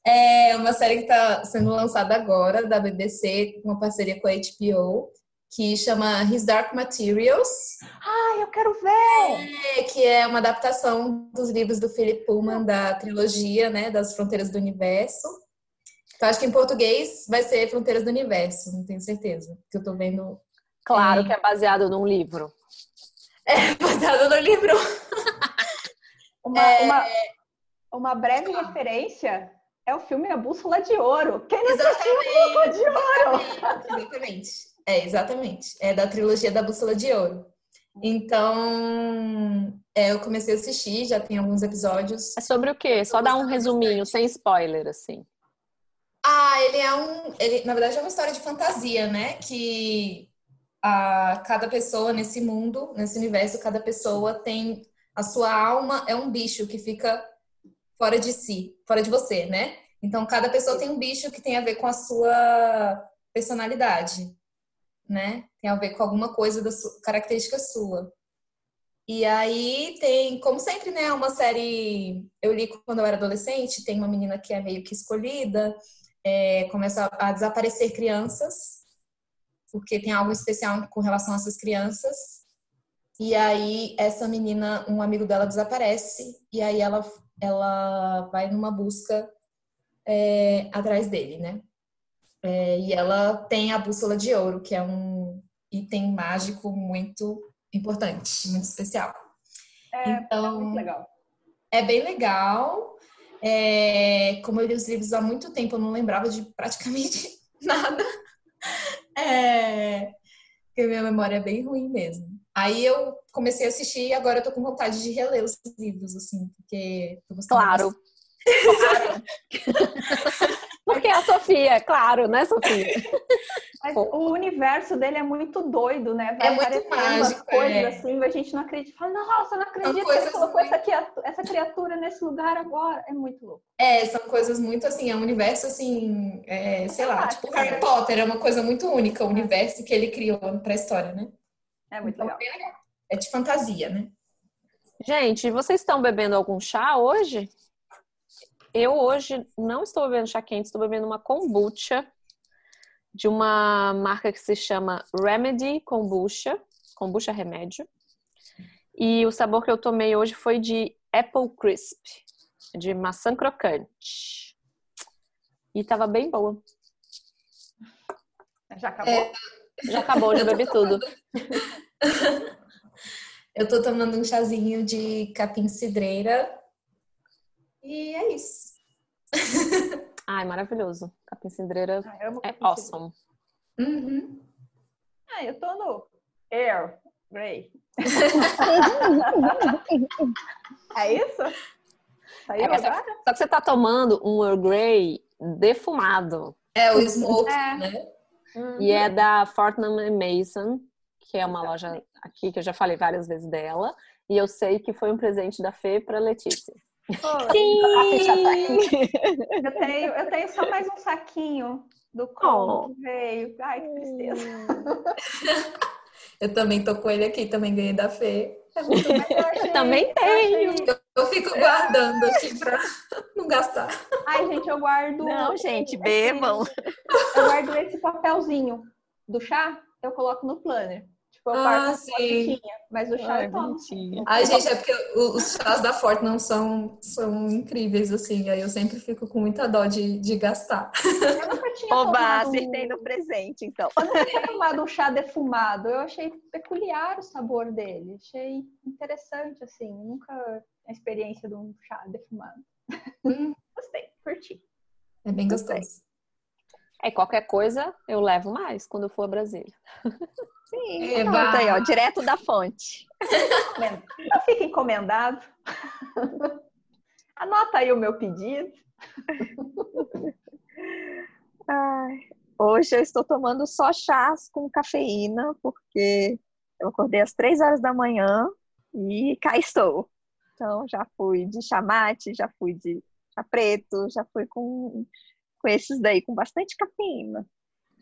é? É uma série que está sendo lançada agora, da BBC, uma parceria com a HBO que chama His Dark Materials. Ah, eu quero ver! É, que é uma adaptação dos livros do Philip Pullman da trilogia, né, das Fronteiras do Universo. Então, acho que em português vai ser Fronteiras do Universo, não tenho certeza, que eu tô vendo. Claro que é baseado num livro. É, baseado no livro. uma, é... uma, uma breve referência é o filme A Bússola de Ouro. Quem não assistiu A Bússola de Ouro? Exatamente. É, exatamente. É da trilogia da Bússola de Ouro. Então, é, eu comecei a assistir, já tem alguns episódios. É sobre o quê? Só dar um resuminho, sem spoiler, assim. Ah, ele é um. Ele, na verdade, é uma história de fantasia, né? Que a, cada pessoa nesse mundo, nesse universo, cada pessoa tem. A sua alma é um bicho que fica fora de si, fora de você, né? Então, cada pessoa tem um bicho que tem a ver com a sua personalidade né? Tem a ver com alguma coisa da sua, característica sua. E aí tem, como sempre, né, uma série. Eu li quando eu era adolescente, tem uma menina que é meio que escolhida, é, começa a desaparecer crianças, porque tem algo especial com relação a essas crianças. E aí essa menina, um amigo dela desaparece, e aí ela, ela vai numa busca é, atrás dele, né? É, e ela tem a bússola de ouro, que é um item mágico muito importante, muito especial. É, então, é muito legal. É bem legal. É, como eu li os livros há muito tempo, eu não lembrava de praticamente nada. É, porque minha memória é bem ruim mesmo. Aí eu comecei a assistir e agora eu tô com vontade de reler os livros, assim, porque Claro. Claro. Porque é a Sofia, claro, né, Sofia? Mas o universo dele é muito doido, né? Vai é muito mágico, coisas é. assim, a gente não acredita. Fala, nossa, não acredito que ele colocou muito... essa, essa criatura nesse lugar agora. É muito louco. É, são coisas muito assim, é um universo assim, é, sei lá, tipo Harry Potter, é uma coisa muito única, o universo que ele criou pra história, né? É muito então, legal. É de fantasia, né? Gente, vocês estão bebendo algum chá hoje? Eu hoje não estou bebendo chá quente, estou bebendo uma kombucha de uma marca que se chama Remedy Kombucha, kombucha remédio. E o sabor que eu tomei hoje foi de Apple Crisp, de maçã crocante. E tava bem boa. Já acabou? É, já acabou, já bebi tudo. Eu tô tomando um chazinho de capim cidreira e é isso. Ai, maravilhoso. Capim cidreira ah, é awesome. Uhum. Ah, eu tô no Air Grey. é isso? Saiu É, só, agora? só que você tá tomando um Earl Grey defumado. É o smoke, É. né? E é da Fortnum Mason, que é uma loja aqui que eu já falei várias vezes dela. E eu sei que foi um presente da Fê pra Letícia. Tá aqui. Eu tenho, eu tenho só mais um saquinho do como que veio. Ai, que tristeza. Eu também tô com ele aqui, também ganhei da Fê. É muito eu também tenho. Eu, eu fico guardando aqui pra não gastar. Ai, gente, eu guardo. Não, gente, esse- bebam. Eu guardo esse papelzinho do chá, eu coloco no planner. Tipo, eu Ah, sim. mas o chá Ai, eu tomo. bonitinha. Ai, gente, é porque os chás da Forte não são, são incríveis, assim. Aí eu sempre fico com muita dó de, de gastar. Eu nunca tinha Oba, tomado... acertei no presente, então. Eu nunca tinha tomado um chá defumado. Eu achei peculiar o sabor dele. Achei interessante, assim. Nunca a experiência de um chá defumado. Hum, Gostei, curti. é bem gostoso. É, qualquer coisa eu levo mais quando eu for a Brasília. Sim, Eba. pronto aí, ó, direto da fonte. Não fica encomendado. Anota aí o meu pedido. Ai, hoje eu estou tomando só chás com cafeína, porque eu acordei às três horas da manhã e cá estou. Então, já fui de chamate, já fui de chá preto, já fui com, com esses daí, com bastante cafeína.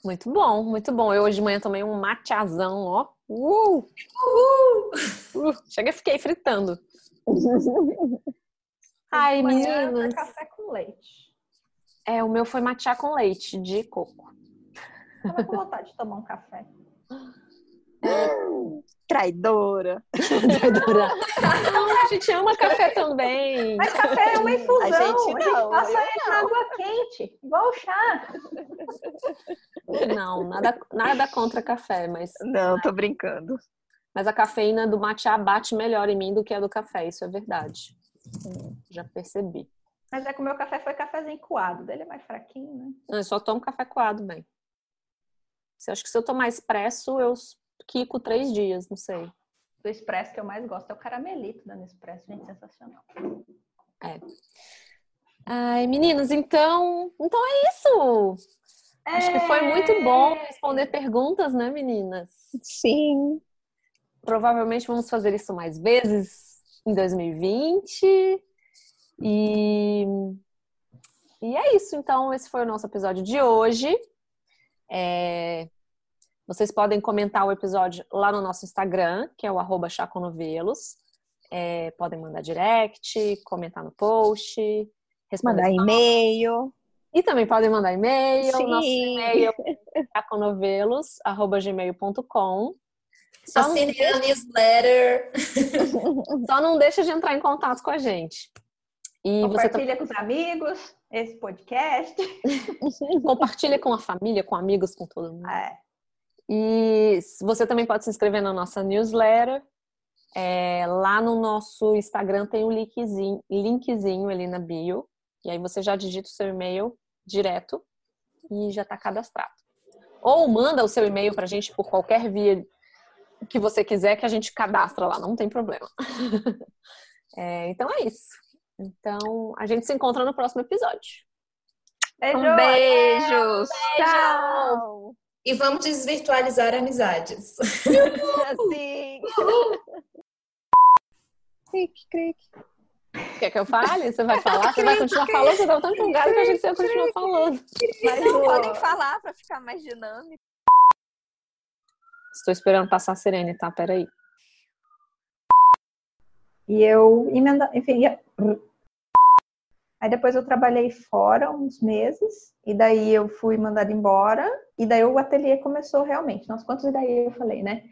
Muito bom, muito bom. Eu hoje de manhã tomei um matchazão, ó. Uh! Uh! Chega, fiquei fritando. Ai, meninas. Café com leite. É, o meu foi matcha com leite de coco. Tava com vontade de tomar um café. Traidora. Traidora. Não, a gente ama café também. Mas café é uma infusão. A gente não, passa água quente, igual o chá. Não, nada, nada contra café, mas, Não, tô brincando. mas a cafeína do matcha bate melhor em mim do que a do café, isso é verdade. Já percebi. Mas é que o meu café foi cafezinho coado. Dele é mais fraquinho, né? Não, Eu só tomo café coado, bem. Eu acho que se eu tomar expresso, eu quico três dias, não sei. Do expresso que eu mais gosto é o caramelito da Nespresso, gente, sensacional. Ai, meninas, então, então é isso. Acho que foi muito bom responder perguntas, né, meninas? Sim. Provavelmente vamos fazer isso mais vezes em 2020. E, e é isso. Então, esse foi o nosso episódio de hoje. É, Vocês podem comentar o episódio lá no nosso Instagram, que é o arroba chaconovelos. É, podem mandar direct, comentar no post, responder Mandar e-mail. e também podem mandar e-mail. Sim. Nosso e-mail é chaconovelos.gmail.com. Só não, Assine a newsletter. só não deixa de entrar em contato com a gente. E você também Compartilha com os amigos esse podcast. compartilha com a família, com amigos, com todo mundo. É. E você também pode se inscrever na nossa newsletter. É, lá no nosso Instagram tem um linkzinho, linkzinho ali na bio. E aí você já digita o seu e-mail direto e já está cadastrado. Ou manda o seu e-mail para a gente por qualquer via que você quiser que a gente cadastra lá, não tem problema. É, então é isso. Então a gente se encontra no próximo episódio. Beijo. Um beijo. Tchau. E vamos desvirtualizar amizades. Assim. Cric, cric. Quer que eu fale? Você vai falar? Você vai continuar falando? Você tá tão empolgado que a gente vai continuar falando. Mas Não, podem falar para ficar mais dinâmico. Estou esperando passar a Sirene, tá? Peraí. E eu emenda, enfim, ia- aí depois eu trabalhei fora uns meses, e daí eu fui mandada embora, e daí o ateliê começou realmente. Nossa, quantos daí eu falei, né?